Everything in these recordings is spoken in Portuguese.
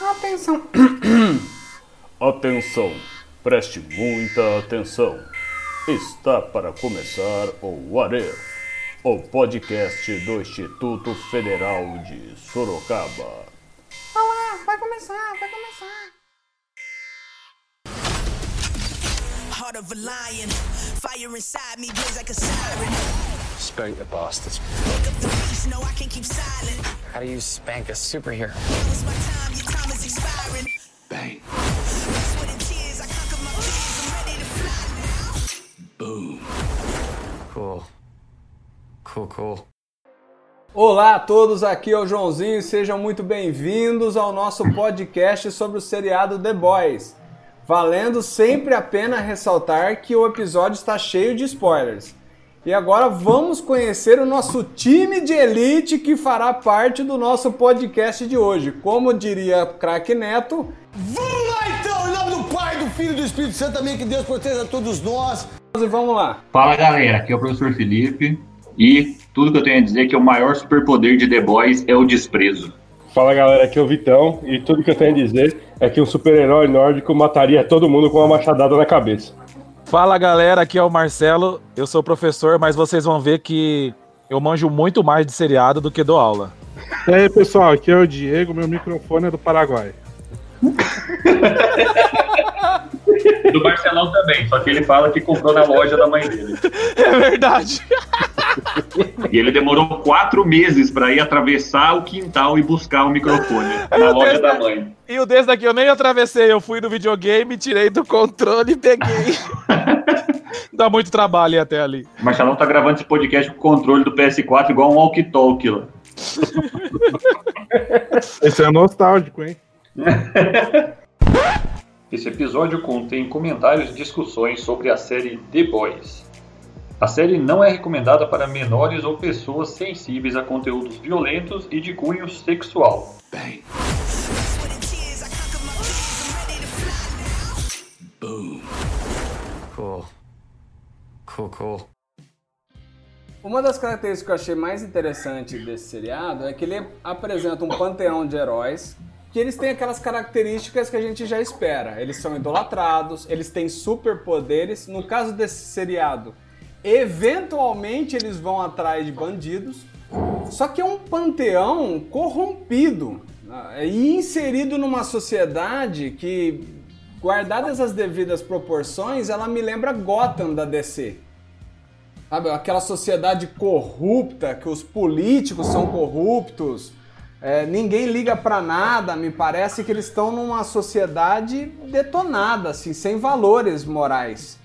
Atenção. atenção. Preste muita atenção. Está para começar o What If, o podcast do Instituto Federal de Sorocaba. Olá, vai começar, vai começar. Heart of a lion, fire inside me blaze like a siren. Spank the bastards. How do you spank a superhero? Bang. Boom. Cool. Cool, cool. Olá a todos, aqui é o Joãozinho e sejam muito bem-vindos ao nosso podcast sobre o seriado The Boys. Valendo sempre a pena ressaltar que o episódio está cheio de spoilers. E agora vamos conhecer o nosso time de elite que fará parte do nosso podcast de hoje. Como diria Craque Neto, Vamos lá então, em nome do Pai, do Filho e do Espírito Santo também, que Deus proteja todos nós. e vamos lá. Fala galera, aqui é o professor Felipe e tudo que eu tenho a dizer é que o maior superpoder de The Boys é o desprezo. Fala galera, aqui é o Vitão e tudo que eu tenho a dizer é que um super-herói nórdico mataria todo mundo com uma machadada na cabeça. Fala galera, aqui é o Marcelo. Eu sou professor, mas vocês vão ver que eu manjo muito mais de seriado do que dou aula. E aí, pessoal, aqui é o Diego, meu microfone é do Paraguai. Do Marcelão também, só que ele fala que comprou na loja da mãe dele. É verdade. E ele demorou quatro meses para ir atravessar o quintal e buscar o microfone na loja da mãe. E o desse daqui eu nem atravessei, eu fui no videogame, tirei do controle e peguei. Dá muito trabalho ir até ali. O Marcelão tá gravando esse podcast com o controle do PS4 igual um walkie-talkie lá. Esse é nostálgico, hein? Esse episódio contém comentários e discussões sobre a série The Boys. A série não é recomendada para menores ou pessoas sensíveis a conteúdos violentos e de cunho sexual. Bang. Now. Boom. Cool. Cool, cool. Uma das características que eu achei mais interessante desse seriado é que ele apresenta um panteão de heróis que eles têm aquelas características que a gente já espera. Eles são idolatrados, eles têm superpoderes. No caso desse seriado, eventualmente eles vão atrás de bandidos. Só que é um panteão corrompido né? e inserido numa sociedade que, guardadas as devidas proporções, ela me lembra Gotham da DC. Sabe, aquela sociedade corrupta, que os políticos são corruptos, é, ninguém liga pra nada, me parece que eles estão numa sociedade detonada, assim, sem valores morais.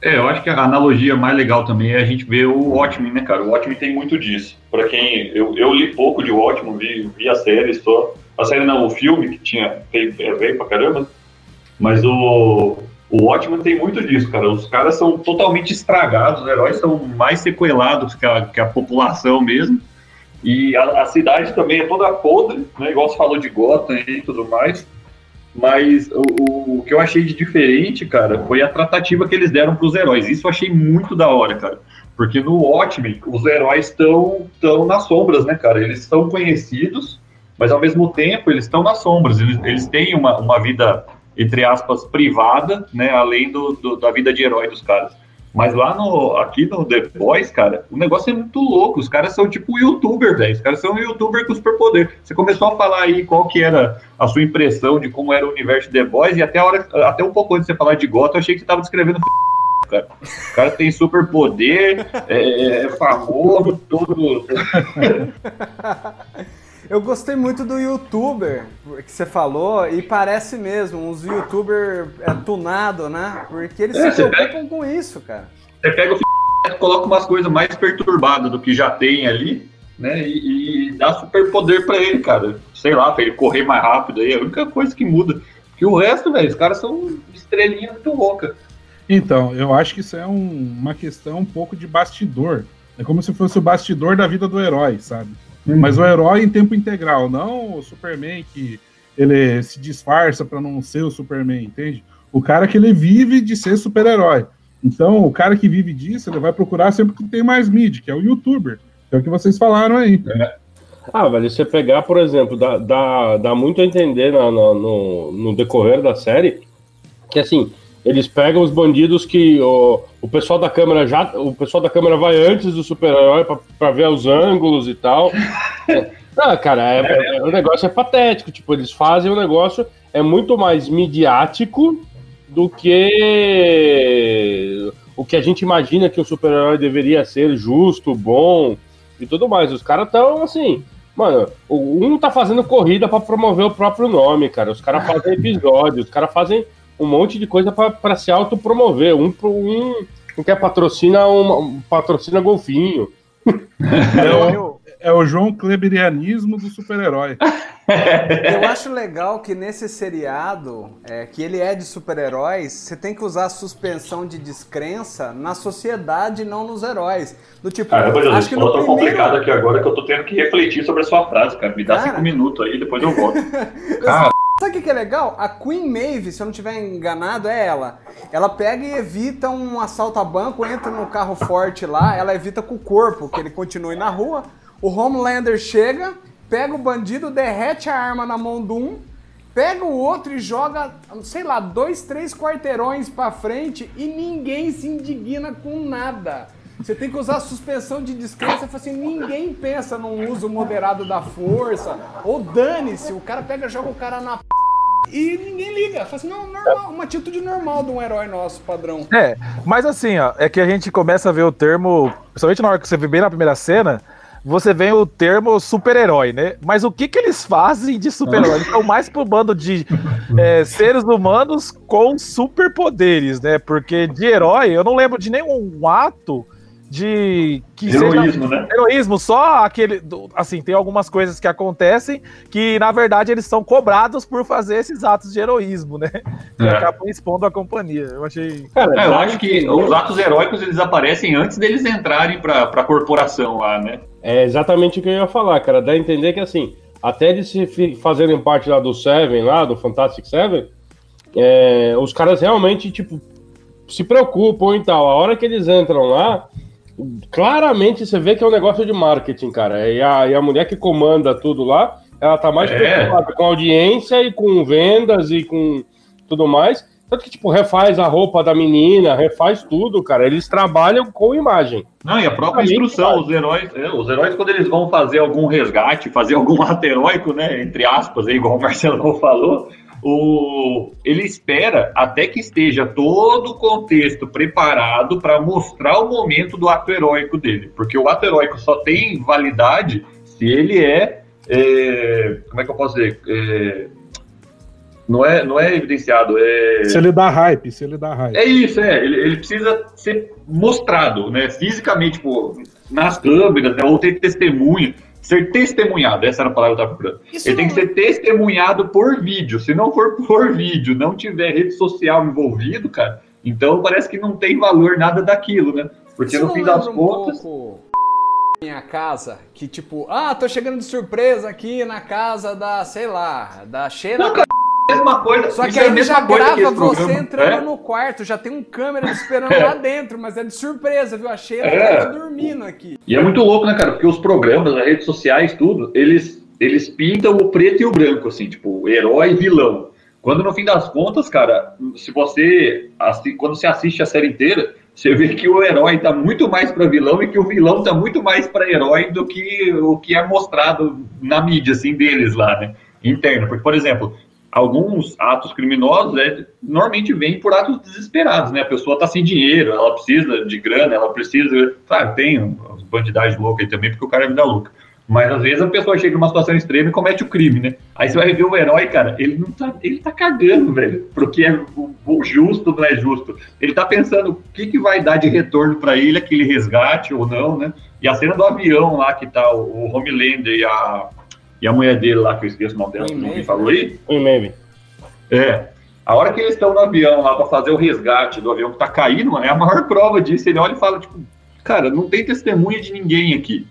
É, eu acho que a analogia mais legal também é a gente ver o Watchmen, né, cara? O Watchmen tem muito disso. Pra quem. Eu, eu li pouco de Watchmen, vi, vi a série só. A série não, o filme que tinha. Veio, é, veio pra caramba. Mas o. O Watchmen tem muito disso, cara. Os caras são totalmente estragados, os heróis são mais sequelados que a, que a população mesmo. E a, a cidade também é toda podre, né? Igual você falou de Gotham e tudo mais. Mas o, o, que eu achei de diferente, cara, foi a tratativa que eles deram para os heróis. Isso eu achei muito da hora, cara. Porque no Watchmen, os heróis estão tão nas sombras, né, cara? Eles são conhecidos, mas ao mesmo tempo eles estão nas sombras. Eles, eles têm uma, uma vida, entre aspas, privada, né? Além do, do, da vida de herói dos caras. Mas lá no, aqui no The Boys, cara, o negócio é muito louco. Os caras são tipo youtuber, velho. Os caras são youtuber com superpoder. Você começou a falar aí qual que era a sua impressão de como era o universo The Boys, e até, a hora, até um pouco antes de você falar de Gotham, eu achei que você tava descrevendo cara. O cara tem superpoder, é, é famoso, tudo. Eu gostei muito do youtuber que você falou, e parece mesmo, uns youtuber é, tunado, né? Porque eles É, se preocupam com isso, cara. Você pega o f... coloca umas coisas mais perturbadas do que já tem ali, né? E, e dá superpoder pra ele, cara. Sei lá, pra ele correr mais rápido aí. É a única coisa que muda. Que o resto, velho, os caras são estrelinha muito louca. Então, eu acho que isso é um- uma questão um pouco de bastidor. É como se fosse o bastidor da vida do herói, sabe? Mas o herói em tempo integral, não o Superman que ele se disfarça pra não ser o Superman, entende? O cara que ele vive de ser super-herói. Então, o cara que vive disso, ele vai procurar sempre que tem mais mídia, que é o youtuber. Que é o que vocês falaram aí. Ah, velho, você pegar, por exemplo, dá, dá, dá muito a entender na- na- no, no decorrer da série que assim, eles pegam os bandidos que o, o pessoal da câmera já. O pessoal da câmera vai antes do super-herói pra, pra ver os ângulos e tal. É, ah, cara, é, é- o negócio é patético. Tipo, eles fazem o negócio, é muito mais midiático do que o que a gente imagina que um super-herói deveria ser, justo, bom e tudo mais. Os caras estão assim. Mano, um tá fazendo corrida pra promover o próprio nome, cara. Os caras fazem episódios, os caras fazem um monte de coisa pra- pra se autopromover. Um pro um, um quer patrocina uma, um patrocina golfinho. É o, é o João Kleberianismo do super-herói. Eu acho legal que nesse seriado, é, que ele é de super-heróis, você tem que usar a suspensão de descrença na sociedade e não nos heróis. Do tipo, Caramba, acho Jesus, que eu no tô primeiro... complicado aqui agora que eu tô tendo que refletir sobre a sua frase, cara. Me dá Cara. cinco minutos aí, depois eu volto. Sabe o que, é legal? A Queen Maeve, se eu não estiver enganado, é ela. Ela pega e evita um assalto a banco, entra no carro forte lá, ela evita com o corpo, que ele continue na rua. O Homelander chega, pega o bandido, derrete a arma na mão de um, pega o outro e joga, sei lá, dois, três quarteirões pra frente e ninguém se indigna com nada. Você tem que usar a suspensão de descrença. Fala assim, ninguém pensa num uso moderado da força. Ou dane-se, o cara pega, joga o cara na p... e ninguém liga. Fala assim, não, normal, uma atitude normal de um herói nosso, padrão. É, mas assim, ó, é que a gente começa a ver o termo, principalmente na hora que você vê bem na primeira cena, você vê o termo super-herói, né? Mas o que que eles fazem de super-herói? Eles estão mais pro bando de é, seres humanos com superpoderes, né? Porque de herói, eu não lembro de nenhum ato de que Heroísmo, seja né? heroísmo, só aquele, assim, tem algumas coisas que acontecem que na verdade eles são cobrados por fazer esses atos de heroísmo, né? E É. acabam expondo a companhia. Eu achei Cara, É, eu acho que os atos heróicos eles aparecem antes deles entrarem pra, pra corporação lá, né? É exatamente o que eu ia falar, cara. Dá a entender que assim, até de se fazerem parte lá do Seven, lá, do Fantastic Seven, é, os caras realmente, tipo, se preocupam e tal. A hora que eles entram lá, claramente você vê que é um negócio de marketing, cara. E a, e a mulher que comanda tudo lá, ela tá mais É. preocupada com audiência e com vendas e com tudo mais. Tanto que, tipo, refaz a roupa da menina, refaz tudo, cara. Eles trabalham com imagem. Não, e a própria Também instrução, os heróis, é, os heróis, quando eles vão fazer algum resgate, fazer algum ato heróico, né? Entre aspas, aí, igual o Marcelo falou, o, ele espera até que esteja todo o contexto preparado para mostrar o momento do ato heróico dele. Porque o ato heróico só tem validade se ele é. é, como é que eu posso dizer? É, não, é, não é evidenciado, é. Se ele dá hype, se ele dá hype. É isso, é. Ele, ele precisa ser mostrado, né? Fisicamente, tipo, nas câmeras, né? ou ter testemunho. Ser testemunhado, essa era a palavra que eu tava procurando. Isso Ele tem que ser testemunhado por vídeo. Se não for por vídeo, não tiver rede social envolvido, cara, então parece que não tem valor nada daquilo, né? Porque Isso no não fim das um contas. pouco minha casa, que tipo, ah, tô chegando de surpresa aqui na casa da, sei lá, da Sheila. Não, cara, mesma coisa. Só que é aí a ele mesma já grava você programa, entrando é? no quarto, já tem um câmera esperando É. lá dentro, mas é de surpresa, viu? A Sheila É. tava dormindo aqui. E é muito louco, né, cara? Porque os programas, as redes sociais, tudo, eles, eles pintam o preto e o branco, assim, tipo, herói e vilão. Quando no fim das contas, cara, se você. assi- Quando você assiste a série inteira, você vê que o herói tá muito mais pra vilão e que o vilão tá muito mais pra herói do que o que é mostrado na mídia, assim, deles lá, né? Interno. Porque, por exemplo, alguns atos criminosos né, normalmente vêm por atos desesperados, né? A pessoa tá sem dinheiro, ela precisa de grana, ela precisa. Claro, tem bandidagem loucas aí também, porque o cara é vida louca. Mas às vezes a pessoa chega numa situação extrema e comete o crime, né? Aí você vai ver o herói, cara, ele não tá, ele tá cagando, velho, pro que é justo, não é justo. Ele tá pensando o que, que vai dar de retorno pra ele, aquele resgate ou não, né? E a cena do avião lá que tá o, o Homelander e a, e a mulher dele lá, que eu esqueço o nome dela, que não me falou aí. Um meme. É. A hora que eles estão no avião lá pra fazer o resgate do avião que tá caindo, mano, é a maior prova disso. Ele olha e fala, tipo, cara, não tem testemunha de ninguém aqui.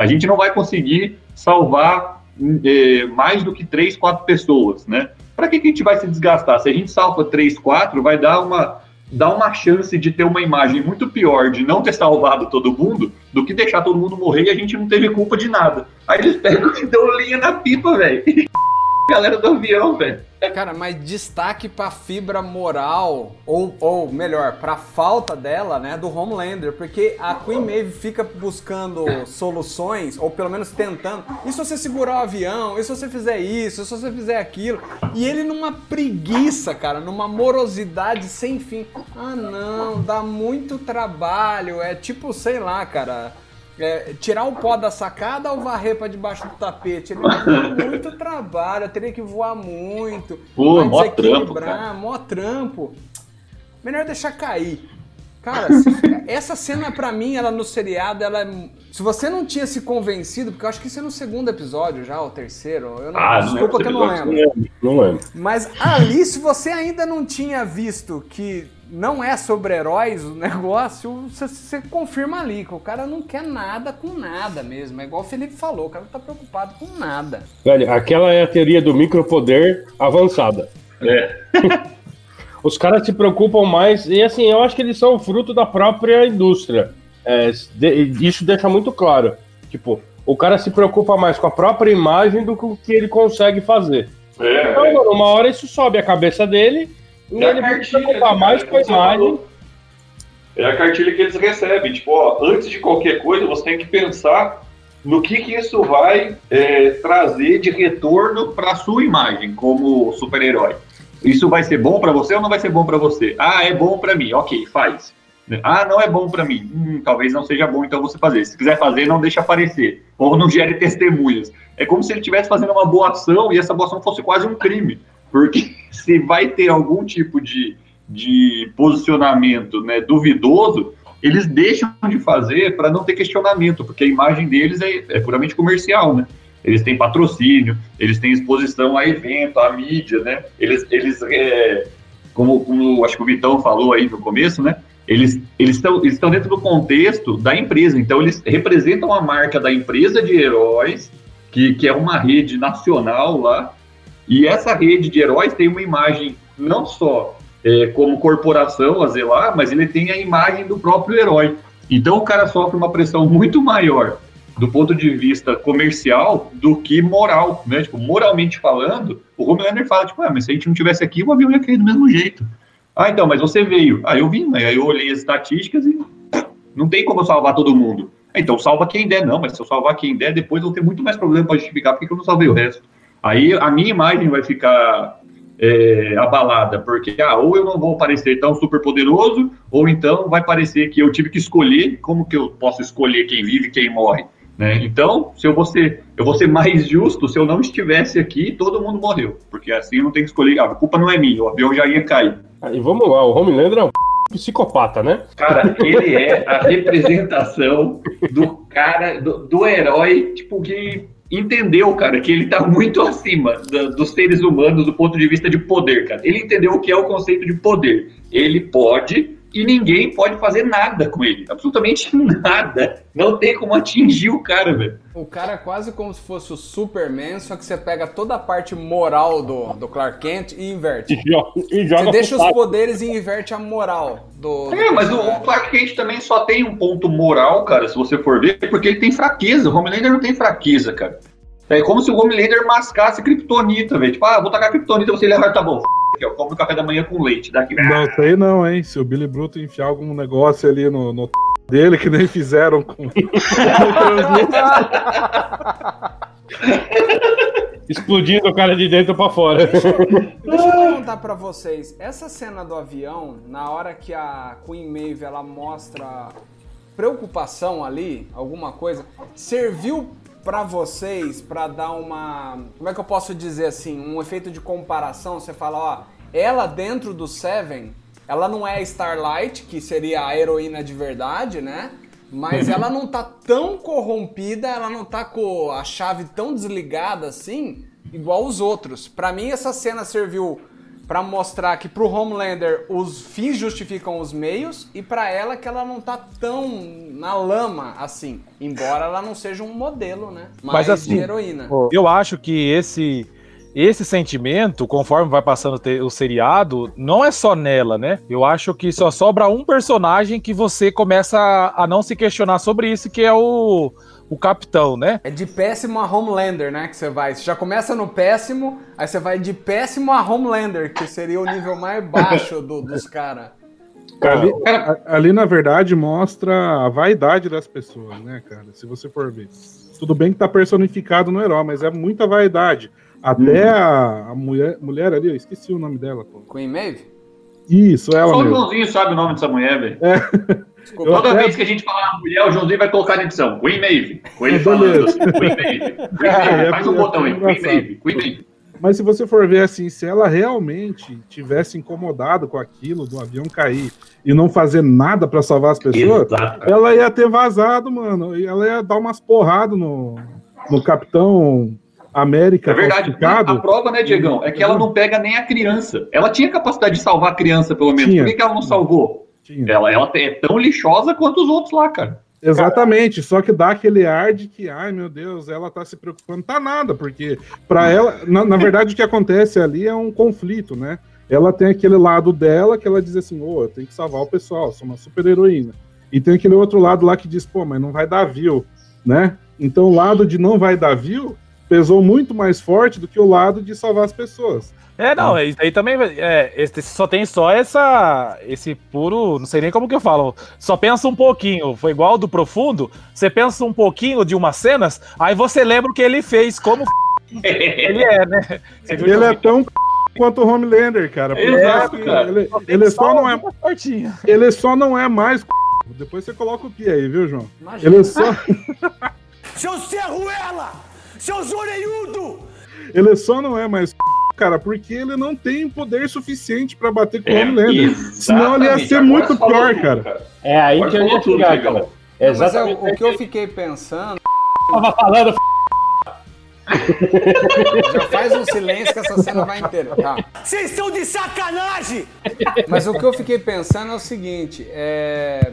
A gente não vai conseguir salvar eh, mais do que três, quatro pessoas, né? Para que, que a gente vai se desgastar? Se a gente salva três, quatro, vai dar uma dá uma chance de ter uma imagem muito pior de não ter salvado todo mundo do que deixar todo mundo morrer e a gente não teve culpa de nada. Aí eles pegam e dão linha na pipa, velho. Galera do avião, velho. Cara, mas destaque pra fibra moral, ou, ou melhor, pra falta dela, né, do Homelander, porque a Queen Maeve fica buscando soluções, ou pelo menos tentando. E se você segurar o avião? E se você fizer isso? E se você fizer aquilo? E ele numa preguiça, cara, numa morosidade sem fim. Ah, não, dá muito trabalho. É tipo, sei lá, cara. É, tirar o pó da sacada ou varrer pra debaixo do tapete? Ele dá muito trabalho, eu teria que voar muito. Pô, mó trampo, cara. mó trampo. Melhor deixar cair. Cara, essa cena pra mim, ela no seriado, ela é- Se você não tinha se convencido, porque eu acho que isso é no segundo episódio já, ou terceiro, eu não, Ah, não desculpa lembro que eu não lembro. Não lembro. Mas ali, se você ainda não tinha visto que não é sobre heróis o negócio, você, você confirma ali que o cara não quer nada com nada mesmo. É igual o Felipe falou, o cara não tá preocupado com nada. Velho, aquela é a teoria do micropoder avançada. É. Os caras se preocupam mais, e assim, eu acho que eles são fruto da própria indústria. É, de- isso deixa muito claro. Tipo, o cara se preocupa mais com a própria imagem do que o que ele consegue fazer. É, Então, é. mano, uma hora isso sobe a cabeça dele e É a cartilha, mais com imagem. É a cartilha que eles recebem. Tipo, ó, antes de qualquer coisa, você tem que pensar no que, que isso vai é, trazer de retorno para sua imagem como super-herói. Isso vai ser bom para você ou não vai ser bom para você? Ah, é bom para mim. Ok, faz. Ah, não é bom para mim. Hum, talvez não seja bom então você fazer. Se quiser fazer, não deixa aparecer. Ou não gere testemunhas. É como se ele estivesse fazendo uma boa ação e essa boa ação fosse quase um crime. Porque se vai ter algum tipo de, de posicionamento né, duvidoso, eles deixam de fazer para não ter questionamento, porque a imagem deles é, é puramente comercial, né? Eles têm patrocínio, eles têm exposição a evento, a mídia, né? Eles, eles é, como, como acho que o Vitão falou aí no começo, né? Eles, estão, eles dentro do contexto da empresa, então eles representam a marca da empresa de heróis, que, que é uma rede nacional lá, e essa rede de heróis tem uma imagem não só é, como corporação a zelar, mas ele tem a imagem do próprio herói. Então o cara sofre uma pressão muito maior do ponto de vista comercial do que moral, né? Tipo, moralmente falando, o Homelander fala, tipo, ah, mas se a gente não tivesse aqui, o avião ia cair do mesmo jeito. Ah, então, mas você veio. Ah, eu vim, aí eu olhei as estatísticas e não tem como eu salvar todo mundo. Ah, então salva quem der, não, mas se eu salvar quem der, depois eu vou ter muito mais problema para justificar porque eu não salvei o resto. Aí a minha imagem vai ficar é, abalada, porque ah, ou eu não vou parecer tão super poderoso, ou então vai parecer que eu tive que escolher como que eu posso escolher quem vive e quem morre. Né? Então, se eu vou ser, eu vou ser mais justo se eu não estivesse aqui, todo mundo morreu, porque assim eu não tenho que escolher. Ah, a culpa não é minha, o avião já ia cair. Ah, E vamos lá, o Homelander é um psicopata, né? Cara, ele é a representação do cara, do, do herói, tipo, que entendeu, cara, que ele tá muito acima da- dos seres humanos do ponto de vista de poder, cara. Ele entendeu o que é o conceito de poder. Ele pode e ninguém pode fazer nada com ele. Absolutamente nada. Não tem como atingir o cara, velho. O cara é quase como se fosse o Superman, só que você pega toda a parte moral do, do Clark Kent e inverte. E joga, e joga Você deixa os poderes e inverte a moral do. É, mas o, o Clark Kent também só tem um ponto moral, cara, se você for ver, porque ele tem fraqueza. O Homelander não tem fraqueza, cara. É como se o Homelander mascasse Kryptonita, velho. Tipo, ah, vou tacar Kryptonita, você leva, tá bom. Eu como no café da manhã com leite. Daqui. Não sei não, hein? Se o Billy Bruto enfiar algum negócio ali no, no dele, que nem fizeram com. Explodindo o cara de dentro pra fora. Deixa eu perguntar pra vocês, essa cena do avião, na hora que a Queen Maeve ela mostra preocupação ali, alguma coisa, serviu pra vocês pra dar uma, como é que eu posso dizer assim, um efeito de comparação? Você fala, ó, ela dentro do Seven, ela não é a Starlight, que seria a heroína de verdade, né? Mas ela não tá tão corrompida, ela não tá com a chave tão desligada assim, igual os outros. Pra mim, essa cena serviu pra mostrar que pro Homelander os fins justificam os meios e pra ela que ela não tá tão na lama assim, embora ela não seja um modelo, né? Mais Mas assim, de heroína. Eu acho que esse esse sentimento, conforme vai passando o seriado, não é só nela, né? Eu acho que só sobra um personagem que você começa a não se questionar sobre isso, que é o, o capitão, né? É de péssimo a Homelander, né? Que você vai. Você já começa no péssimo, aí você vai de péssimo a Homelander, que seria o nível mais baixo do- dos caras. Ali, a- ali, na verdade, mostra a vaidade das pessoas, né, cara? Se você for ver. Tudo bem que tá personificado no herói, mas é muita vaidade. Até a, a mulher, mulher ali, eu esqueci o nome dela, pô. Queen Maeve? Isso, ela Só o mesmo. Joãozinho sabe o nome dessa mulher, velho. Desculpa. Toda até- vez que a gente falar uma mulher, o Joãozinho vai colocar na edição. Queen Maeve. Com ele É, falando beleza. assim, Queen Maeve. Queen É, Maeve. é Faz um porque botão aí. é Queen. Maeve. Queen Maeve. Mas se você for ver assim, se ela realmente tivesse incomodado com aquilo do avião cair e não fazer nada pra salvar as pessoas, Exato, ela ia ter vazado, mano. E ela ia dar umas porradas no, no Capitão América É verdade. A prova, né, Diegão, é que ela não pega nem a criança. Ela tinha capacidade de salvar a criança, pelo menos. Tinha. Por que, que ela não salvou? Tinha. Ela, ela é tão lixosa quanto os outros lá, cara. Exatamente, só que dá aquele ar de que, ai meu Deus, ela tá se preocupando. Tá nada, porque pra ela, na, na verdade, o que acontece ali é um conflito, né? Ela tem aquele lado dela que ela diz assim: ô, eu tenho que salvar o pessoal, sou uma super heroína. E tem aquele outro lado lá que diz: pô, mas não vai dar view, né? Então o lado de não vai dar view pesou muito mais forte do que o lado de salvar as pessoas. É, não, é, isso aí também é, esse, só tem só essa esse puro, não sei nem como que eu falo. Só pensa um pouquinho, foi igual ao do profundo, você pensa um pouquinho de umas cenas, aí você lembra o que ele fez, como ele é, né? Ele é tão quanto o Homelander, cara. Por Exato, isso que cara. Ele, tem ele só não é partinha. Ele só não é mais. Depois você coloca o que aí, viu, João? Imagina. Ele só, Seu Serruela! Seu Zoreiudo! ele só não é mais. Cara, porque ele não tem poder suficiente pra bater com o É, Homelander. Senão ele ia ser Agora muito pior, tudo, cara. É aí Agora que eu ia tudo, chegar, cara. Mas é, Exatamente. o, o que eu fiquei pensando. tava falando. Já faz um silêncio que essa cena vai inteira. Tá. Vocês estão de sacanagem! Mas o que eu fiquei pensando é o seguinte: é...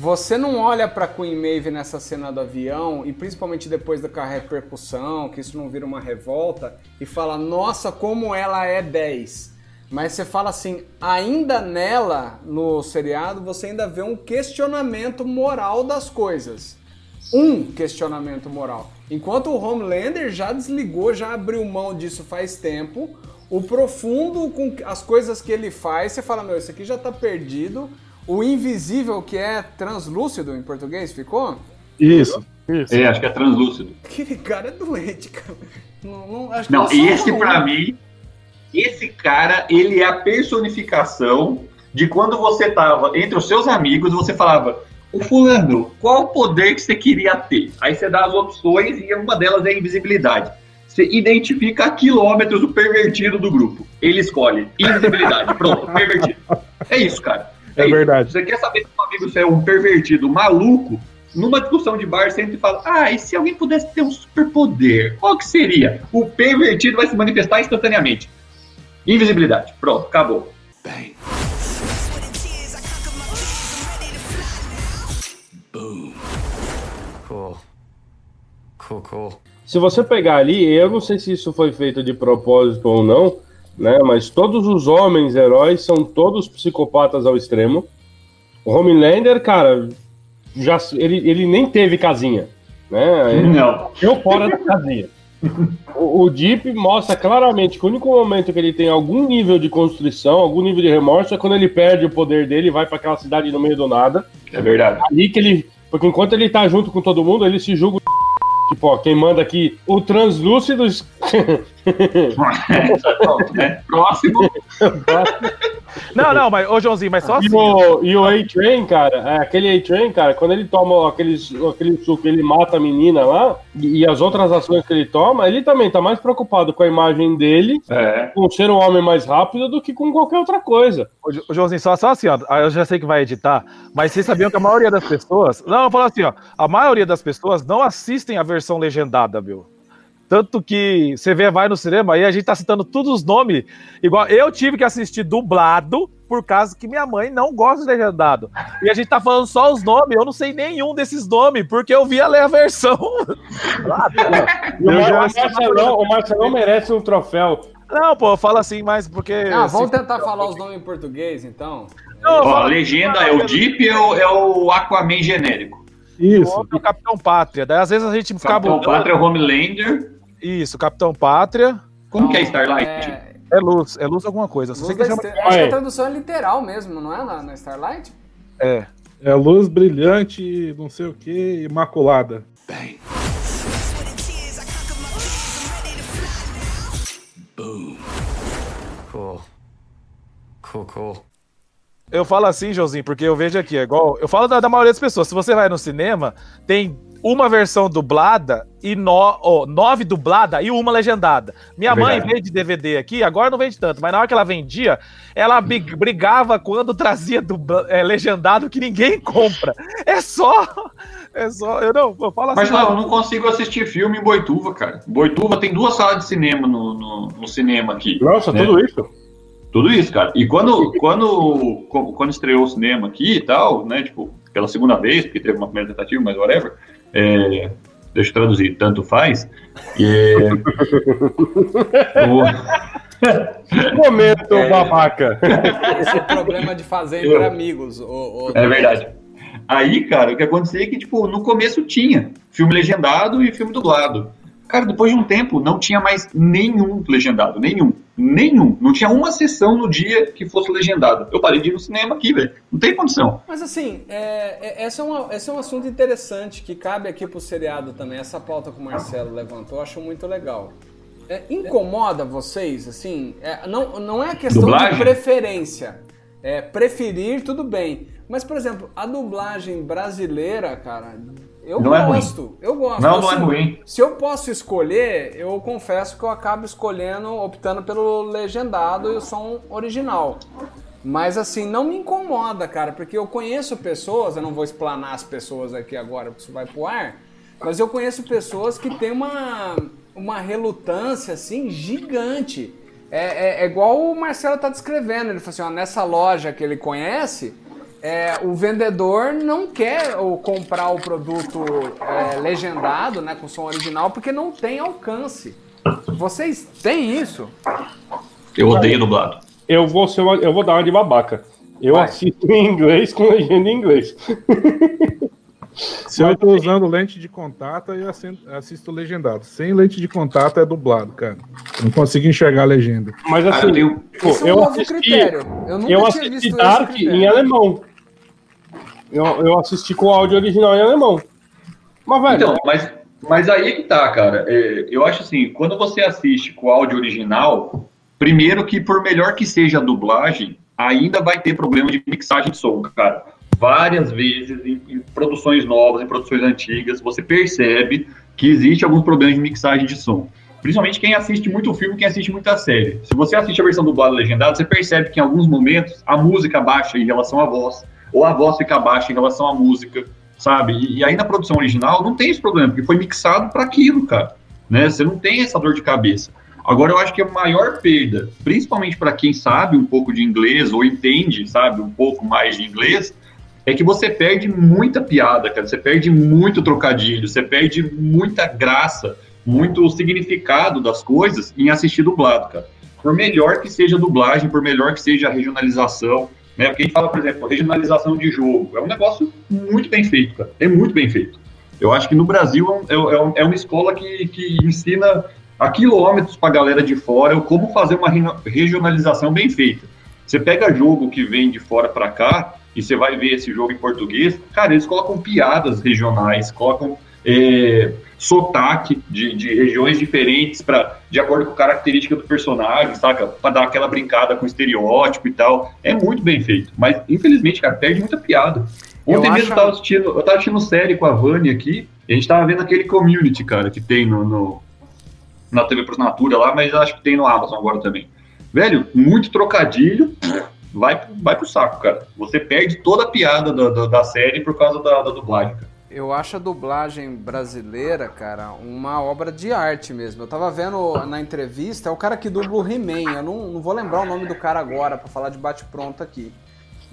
você não olha pra Queen Maeve nessa cena do avião, e principalmente depois da repercussão, que isso não vira uma revolta, e fala, nossa, como ela é 10. Mas você fala assim, ainda nela, no seriado, você ainda vê um questionamento moral das coisas. Um questionamento moral. Enquanto o Homelander já desligou, já abriu mão disso faz tempo, o profundo com as coisas que ele faz, você fala, meu, isso aqui já tá perdido. O invisível, que é translúcido em português, ficou? Isso. É, acho que é translúcido. Aquele cara é doente, cara. Não, não, acho que Não, só esse pra mim, esse cara, ele é a personificação de quando você tava entre os seus amigos e você falava, o fulano, qual o poder que você queria ter? Aí você dá as opções e uma delas é a invisibilidade. Você identifica a quilômetros o pervertido do grupo. Ele escolhe invisibilidade. Pronto, pervertido. É isso, cara. É verdade. Você quer saber se um amigo seu é um pervertido maluco? Numa discussão de bar, você entra e fala: Ah, e se alguém pudesse ter um superpoder? Qual que seria? O pervertido vai se manifestar instantaneamente. Invisibilidade. Pronto, acabou. Now. Cool. Cool, cool. Se você pegar ali, eu não sei se isso foi feito de propósito ou não, né? Mas todos os homens heróis são todos psicopatas ao extremo. O Homelander, cara, já ele, ele nem teve casinha, né? Ele Não. deu fora da casinha. O, o Deep mostra claramente que o único momento que ele tem algum nível de construção, algum nível de remorso, é quando ele perde o poder dele e vai para aquela cidade no meio do nada. É verdade. Ali que ele. Porque enquanto ele tá junto com todo mundo, ele se julga. o Tipo, ó, quem manda aqui, o translúcido. Pronto, né? Próximo. Não, não, mas, ô Joãozinho, mas só assim. E o, e o A-Train, cara, é, aquele A-Train, cara, quando ele toma aqueles, aquele suco, ele mata a menina lá, e, e as outras ações que ele toma, ele também tá mais preocupado com a imagem dele, É. com ser um homem mais rápido, do que com qualquer outra coisa. Ô, Jo- ô, Joãozinho, só, só assim, ó. Eu já sei que vai editar, mas vocês sabiam que a maioria das pessoas. Não, eu falo assim, ó. A maioria das pessoas não assistem a versão legendada, meu. Tanto que você vê, vai no cinema, aí a gente tá citando todos os nomes. Igual eu tive que assistir dublado, por causa que minha mãe não gosta de legendado. E a gente tá falando só os nomes, eu não sei nenhum desses nomes, porque eu vi a ler a versão. E o, já- Mar- o Marcelão, o Marcelão merece um troféu. Não, pô, eu falo assim, mas porque. Ah, vamos se- tentar falar os nomes em português, então. Não, Ó, a legenda é o Deep é o, é o Aquaman genérico. Isso. o Capitão Pátria. Daí às vezes a gente fica Capitão Pátria é o Homelander. Isso, Capitão Pátria. Como que é Starlight? É, É luz, é luz alguma coisa. Luz que chama. Acho que a tradução é literal mesmo, não é? Na, na Starlight? É. É luz brilhante, não sei o que, imaculada. Fly now. Cool. Cool, cool. Eu falo assim, Joãozinho, porque eu vejo aqui, é igual. Eu falo da, da maioria das pessoas. Se você vai no cinema, tem uma versão dublada e no, oh, nove dublada e uma legendada. Minha É mãe verdade. vende DVD aqui, agora não vende tanto, mas na hora que ela vendia, ela big- brigava quando trazia dubla- é, legendado que ninguém compra. É só. É só. Eu não, eu falo assim. Mas não, eu não consigo assistir filme em Boituva, cara. Boituva tem duas salas de cinema no, no, no cinema aqui. Nossa, né? tudo isso? Tudo isso, cara. E quando, quando, quando estreou o cinema aqui e tal, né, tipo, pela segunda vez, porque teve uma primeira tentativa, mas whatever, é, deixa eu traduzir, tanto faz. É, o- Momento, babaca. Esse é o problema de fazer entre amigos. É verdade. Aí, cara, o que acontecia é que, tipo, no começo tinha filme legendado e filme dublado. Cara, depois de um tempo, não tinha mais nenhum legendado. Nenhum. Nenhum. Não tinha uma sessão no dia que fosse legendado. Eu parei de ir no cinema aqui, velho. Não tem condição. Mas assim, é, é- esse, é uma- esse é um assunto interessante que cabe aqui pro seriado também. Essa pauta que o Marcelo levantou, eu acho muito legal. É, incomoda vocês, assim? é, não, não é questão Dublagem? de preferência. É, preferir, tudo bem. Mas, por exemplo, a dublagem brasileira, cara, eu Não é gosto. Eu gosto. Não, não é Assim, ruim. Se eu posso escolher, eu confesso que eu acabo escolhendo, optando pelo legendado e o som original. Mas assim, não me incomoda, cara, porque eu conheço pessoas, eu não vou explanar as pessoas aqui agora, porque isso vai pro ar, mas eu conheço pessoas que têm uma, uma relutância, assim, gigante. É, é- é igual o Marcelo tá descrevendo, ele falou assim, ó, nessa loja que ele conhece, é, o vendedor não quer ou, comprar o produto é, legendado, né, com som original, porque não tem alcance. Vocês têm isso? Eu odeio dublado. Eu vou, ser uma- eu vou dar uma de babaca. Eu Vai. assisto em inglês com legenda em inglês. Se eu tô usando lente de contato, eu assisto legendado. Sem lente de contato é dublado, cara. Eu não consigo enxergar a legenda. Mas Ah, assim, eu tenho- pô, Esse é um eu novo assisti, critério. Eu nunca eu tinha assisti Dark em alemão. Eu, eu assisti com o áudio original em alemão. Mas, velho, Então, mas, mas aí que tá, cara. É, eu acho assim, quando você assiste com o áudio original, primeiro que por melhor que seja a dublagem, ainda vai ter problema de mixagem de som, cara. Várias vezes em, em produções novas, em produções antigas, você percebe que existe alguns problemas de mixagem de som. Principalmente quem assiste muito filme, quem assiste muita série. Se você assiste a versão dublada legendada, você percebe que em alguns momentos a música baixa em relação à voz, ou a voz fica baixa em relação à música, sabe? E, e aí na produção original não tem esse problema, porque foi mixado para aquilo, cara. Né? Você não tem essa dor de cabeça. Agora eu acho que a maior perda, principalmente para quem sabe um pouco de inglês ou entende, sabe, um pouco mais de inglês, é que você perde muita piada, cara. Você perde muito trocadilho, você perde muita graça, muito significado das coisas em assistir dublado, cara. Por melhor que seja a dublagem, por melhor que seja a regionalização, né? Porque a gente fala, por exemplo, regionalização de jogo. É um negócio muito bem feito, cara. É muito bem feito. Eu acho que no Brasil é, é um- é uma escola que, que ensina a quilômetros para a galera de fora como fazer uma re- regionalização bem feita. Você pega jogo que vem de fora para cá e você vai ver esse jogo em português, cara, eles colocam piadas regionais, colocam é, sotaque de, de regiões diferentes para de acordo com a característica do personagem, saca? Para dar aquela brincada com estereótipo e tal. É muito bem feito, mas infelizmente, cara, perde muita piada. Ontem Eu mesmo acho- eu tava assistindo, eu tava assistindo série com a Vani aqui, e a gente tava vendo aquele community, cara, que tem no, no- na TV por assinatura lá, mas acho que tem no Amazon agora também. Velho, muito trocadilho, vai, pro- vai pro saco, cara. Você perde toda a piada da, da, da série por causa da, da dublagem, cara. Eu acho a dublagem brasileira, cara, uma obra de arte mesmo. Eu tava vendo na entrevista, é o cara que dubla o He-Man. Eu não, não vou lembrar o nome do cara agora pra falar de bate-pronto aqui.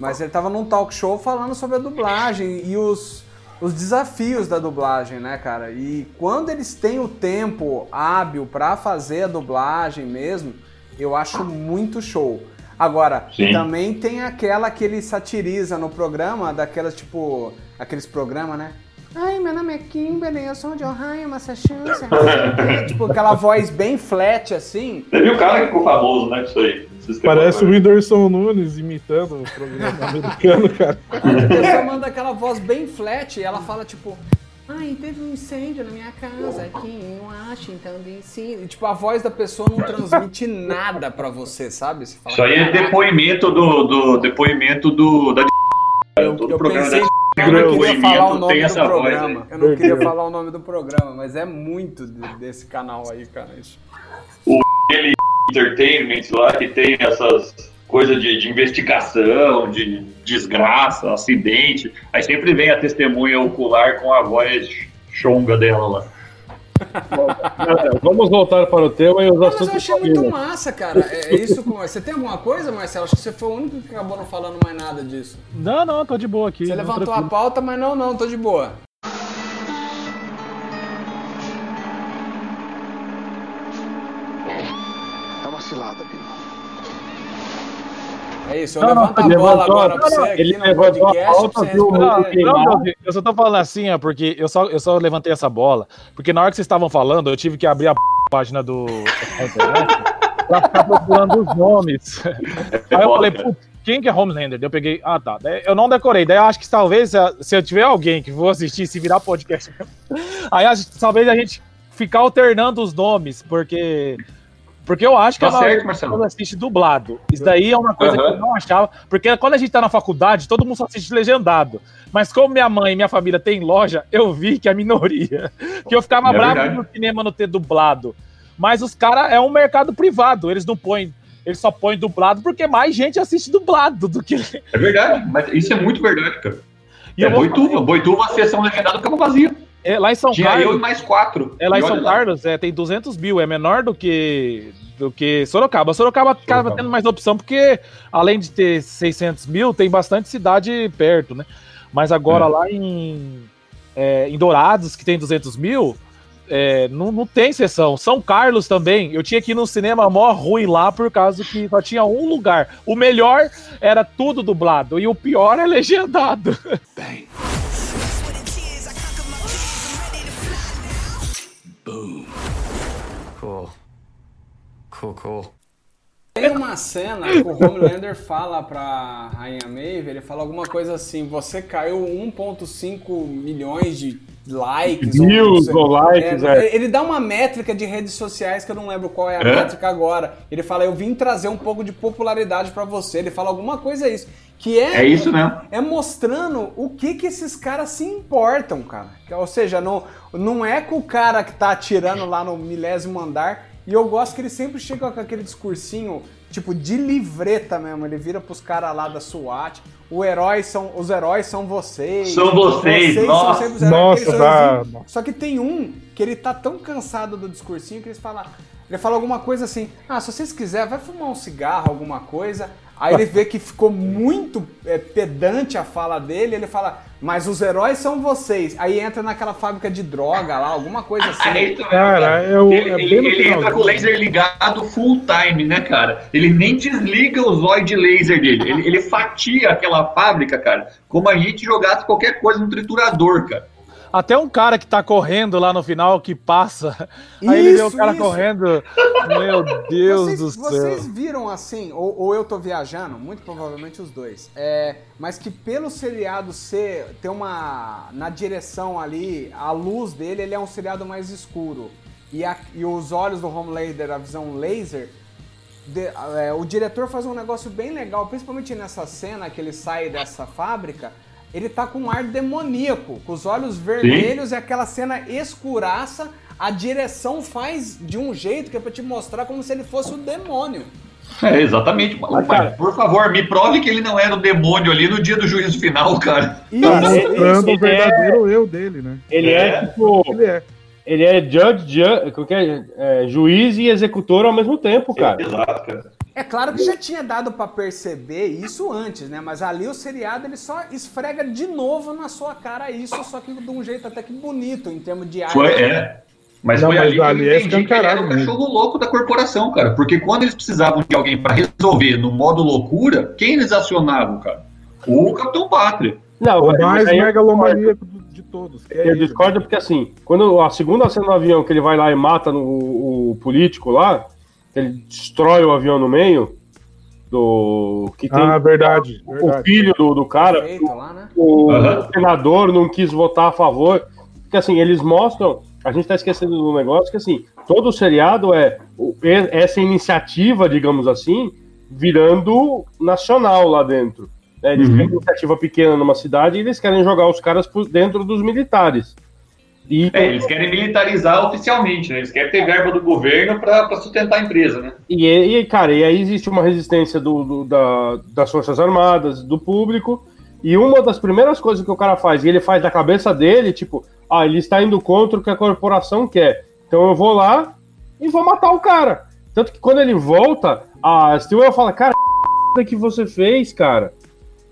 Mas ele tava num talk show falando sobre a dublagem e os, os desafios da dublagem, né, cara? E quando eles têm o tempo hábil pra fazer a dublagem mesmo, eu acho muito show. Agora, Sim. também tem aquela que ele satiriza no programa, daquelas tipo. aqueles programas, né? Ai, meu nome é Kimberly, eu sou de Ohio, Massachusetts. tipo, aquela voz bem flat assim. Teve um cara que ficou famoso, né, com isso aí. Parece o. Whindersson Nunes imitando o programa americano, cara. A pessoa manda aquela voz bem flat e ela fala, tipo. Ai, teve um incêndio na minha casa aqui em Washington, D.C. E, Tipo, a voz da pessoa não transmite nada pra você, sabe? Você fala, Isso aí é depoimento do, do depoimento do da Eu, todo eu programa pensei da eu não queria falar o nome do voz programa. aí. Eu não queria falar o nome do programa, mas é muito de- desse canal aí, cara. Isso. aquele entertainment lá que tem essas coisas de, de investigação, de desgraça, acidente. Aí sempre vem a testemunha ocular com a voz chonga dela lá. Vamos voltar para o tema e os Não, mas eu assuntos. achei muito família. massa, cara. É, é isso com... Você tem alguma coisa, Marcelo? Acho que você foi o único que acabou não falando mais nada disso. Não, não, tô de boa aqui. Você não, levantou a tranquilo. pauta, mas não, não, tô de boa. É isso, eu Não, não, levanto a ele bola levantou- agora pra não, você aqui ele no levantou a podcast você viu Não, não, eu só tô falando assim, ó, porque eu só, eu só levantei essa bola, porque na hora que vocês estavam falando, eu tive que abrir a p- página do internet pra ficar procurando os nomes. Aí eu falei, putz, quem que é Homelander? Eu peguei, ah tá, eu não decorei, daí eu acho que talvez, se- se eu tiver alguém que for assistir, se virar podcast, aí acho talvez a gente ficar alternando os nomes, porque... Porque eu acho que Tá a maioria certo, Marcelo. assiste dublado. Isso daí é uma coisa que Aham. eu não achava. Porque quando a gente tá na faculdade, todo mundo só assiste legendado. Mas como minha mãe e minha família tem loja, eu vi que é a minoria. Que eu ficava É bravo verdade. no cinema não ter dublado. Mas os caras é um mercado privado. Eles não põem. Eles só põem dublado porque mais gente assiste dublado do que. É verdade, mas isso é muito verdade, cara. E é Boituva. Boituva, a sessão legendada ficava vazia. É, lá em São Tinha eu e Carlos. mais quatro. É, lá em São Carlos é, tem 200 mil, é menor do que do que Sorocaba. Sorocaba acaba tendo mais opção porque, além de ter 600 mil, tem bastante cidade perto, né? Mas agora É. lá em, é, em Dourados, que tem 200 mil, é, não, não tem sessão. São Carlos também, eu tinha que ir no cinema mó ruim lá por causa que só tinha um lugar. O melhor era tudo dublado e o pior é legendado. Sweat Cool, cool. Tem uma cena que o Homelander fala pra Rainha Maeve, ele fala alguma coisa assim, você caiu 1.5 milhões de likes. Views ou likes, é. Ele dá uma métrica de redes sociais que eu não lembro qual é a É? métrica agora. Ele fala, eu vim trazer um pouco de popularidade pra você. Ele fala alguma coisa isso. Que é, É isso mesmo. é mostrando o que que esses caras se importam, cara. Que, Ou seja, não, não é com o cara que tá atirando lá no milésimo andar. E eu gosto que ele sempre chega com aquele discursinho, tipo, de livreta mesmo. Ele vira pros caras lá da SWAT. O herói são, os heróis são vocês. São vocês, nossa. sempre os heróis. Nossa, Aquele dá- sorrisinho. Só que tem um que ele tá tão cansado do discursinho que eles falam. Ele fala alguma coisa assim: ah, se vocês quiserem, vai fumar um cigarro, alguma coisa. Aí ele vê que ficou muito é, pedante a fala dele, ele fala, mas os heróis são vocês. Aí entra naquela fábrica de droga lá, alguma coisa assim. É isso mesmo, Cara, é o- ele, é ele- ele entra com o laser ligado full time, né, cara? Ele nem desliga o zóio de laser dele. Ele, ele fatia aquela fábrica, cara, como a gente jogasse qualquer coisa no triturador, cara. Até um cara que tá correndo lá no final que passa. Aí ele vê o Isso, cara isso. correndo. Meu Deus vocês, do céu. vocês viram assim, ou, ou eu tô viajando, muito provavelmente os dois, é, mas que pelo seriado ser, ter uma, na direção ali, a luz dele, ele é um seriado mais escuro. E, a- e os olhos do Homelander, a visão laser, de- é, o diretor faz um negócio bem legal, principalmente nessa cena que ele sai dessa fábrica, ele tá com um ar demoníaco, com os olhos vermelhos e aquela cena escuraça, a direção faz de um jeito que é pra te mostrar como se ele fosse o demônio. É, exatamente. Mas, cara- por favor, me prove que ele não era o demônio ali no dia do juízo final, cara. Tá Isso, mostrando ele o verdadeiro eu dele, né? Ele é, É. tipo. Ele é. Ele é judge, ju- como que é? É, juiz e executor ao mesmo tempo, cara. Exato, cara. É claro que já tinha dado pra perceber isso antes, né? Mas ali o seriado ele só esfrega de novo na sua cara isso, só que de um jeito até que bonito em termos de arte. Foi, é. Mas Não, foi mas ali que ali eu é entendi que ele era o mesmo. cachorro louco da corporação, cara. Porque quando eles precisavam de alguém pra resolver no modo loucura, quem eles acionavam, cara? O Capitão Pátria. Não, O mas mais megalomaníaco de todos. que é Eu ele. discordo porque assim, quando a segunda cena do avião que ele vai lá e mata no- o, o político lá, ele destrói o avião no meio, do. que tem Ah, verdade. o verdade. filho do, do cara, Feito lá, né? o Aham. senador não quis votar a favor. Porque assim, eles mostram. A gente tá esquecendo do negócio que assim, todo o seriado é o- essa iniciativa, digamos assim, virando nacional lá dentro. Né? Eles Uhum. têm uma iniciativa pequena numa cidade e eles querem jogar os caras por dentro dos militares. E, É, eles querem militarizar oficialmente, né? Eles querem ter verba do governo pra, pra sustentar a empresa, né? e, e, cara, e aí existe uma resistência do, do- da- das Forças Armadas, do público. E uma das primeiras coisas que o cara faz, e ele faz da cabeça dele, tipo, ah, ele está indo contra o que a corporação quer. Então eu vou lá e vou matar o cara. Tanto que quando ele volta, a Stewart fala, cara, que você fez, cara?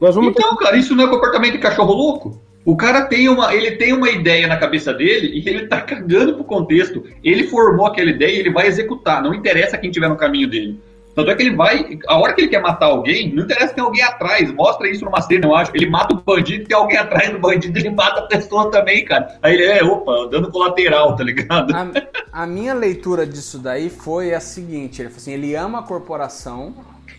Nós vamos ter... Então, cara, isso não é comportamento de cachorro louco? O cara tem uma, ele tem uma ideia na cabeça dele e ele tá cagando pro contexto. Ele formou aquela ideia e ele vai executar. Não interessa quem tiver no caminho dele. Tanto é que ele vai, a hora que ele quer matar alguém, não interessa se tem alguém atrás. Mostra isso numa cena, eu acho. Ele mata o bandido e tem alguém atrás do bandido, ele mata a pessoa também, cara. Aí ele é, opa, dando colateral, tá ligado? A, a minha leitura disso daí foi a seguinte: ele falou assim, ele ama a corporação,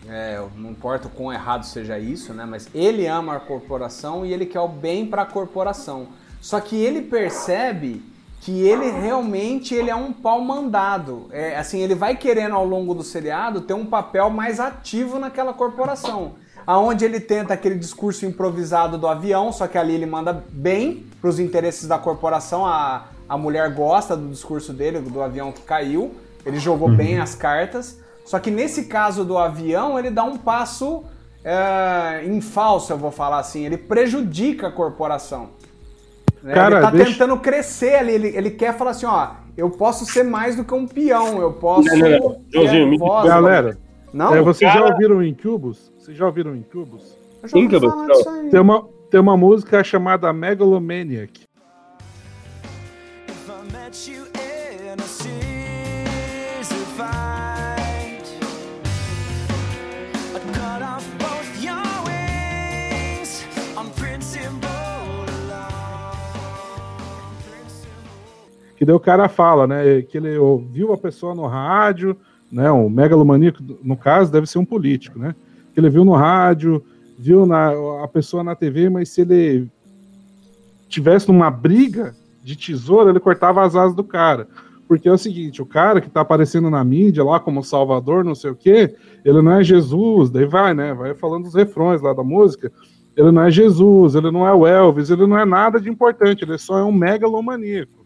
é, não importa o quão errado seja isso, né? Mas ele ama a corporação e ele quer o bem para a corporação. Só que ele percebe que ele realmente ele é um pau mandado. É, assim, ele vai querendo ao longo do seriado ter um papel mais ativo naquela corporação. Aonde ele tenta aquele discurso improvisado do avião, só que ali ele manda bem para os interesses da corporação. A, a mulher gosta do discurso dele, do avião que caiu. Ele jogou bem as cartas. Só que nesse caso do avião, ele dá um passo é, em falso, eu vou falar assim. Ele prejudica a corporação. Né? Cara, ele tá deixa- tentando crescer ali. Ele, ele quer falar assim, ó, eu posso ser mais do que um peão. Eu posso. Não, não, não. ter Joãozinho, me voz, Galera, Não? é, vocês já cara- ouviram Incubus? Vocês já ouviram Incubus? Eu já Incubus. Tem uma, tem uma música chamada Megalomaniac. Que daí o cara fala, né? Que ele ouviu a pessoa no rádio, né? Um megalomaníaco, no caso, deve ser um político, né? Que ele viu no rádio, viu na, a pessoa na TV, mas se ele tivesse numa briga de tesoura, ele cortava as asas do cara. Porque é o seguinte, o cara que tá aparecendo na mídia lá como Salvador, não sei o quê, ele não é Jesus, daí vai, né? Vai falando os refrões lá da música. Ele não é Jesus, ele não é o Elvis, ele não é nada de importante, ele só é um megalomaníaco.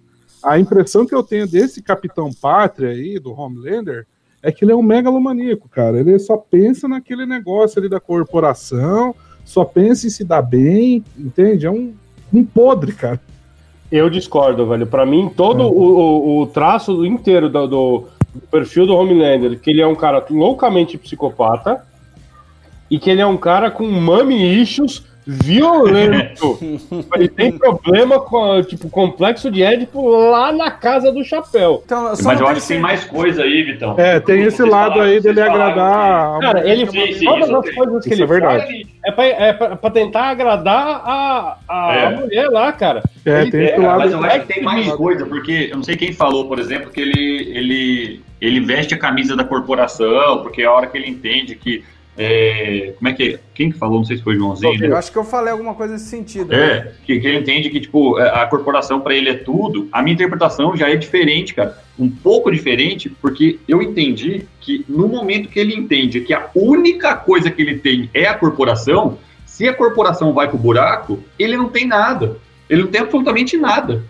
A impressão que eu tenho desse Capitão Pátria aí, do Homelander, é que ele é um megalomaníaco, cara. Ele só pensa naquele negócio ali da corporação, só pensa em se dar bem, entende? É um, um podre, cara. Eu discordo, velho. Pra mim, todo É. o, o- o traço inteiro do, do- do perfil do Homelander, que ele é um cara loucamente psicopata e que ele é um cara com mami issues violento. ele tem problema com, tipo, complexo de Édipo lá na casa do chapéu. Então, Mas eu acho que tem mais coisa aí, Vitão. É, tem esse lado falaram- aí dele falaram agradar. a Cara, ele Sim, sim, todas as tem. coisas que Isso ele é verdade. faz é pra, é pra- pra tentar agradar a, a, É. a mulher lá, cara. É, Ele tem É, esse lado. mas eu acho que tem mais coisa, porque eu não sei quem falou, por exemplo, que ele, ele, ele veste a camisa da corporação, porque é a hora que ele entende que. É, como é que. Quem que falou? Não sei se foi o Joãozinho, né? Eu acho que eu falei alguma coisa nesse sentido. né? É, que, que ele entende que, tipo, a corporação pra ele é tudo. A minha interpretação já é diferente, cara. Um pouco diferente, porque eu entendi que no momento que ele entende que a única coisa que ele tem é a corporação, se a corporação vai pro buraco, ele não tem nada. Ele não tem absolutamente nada.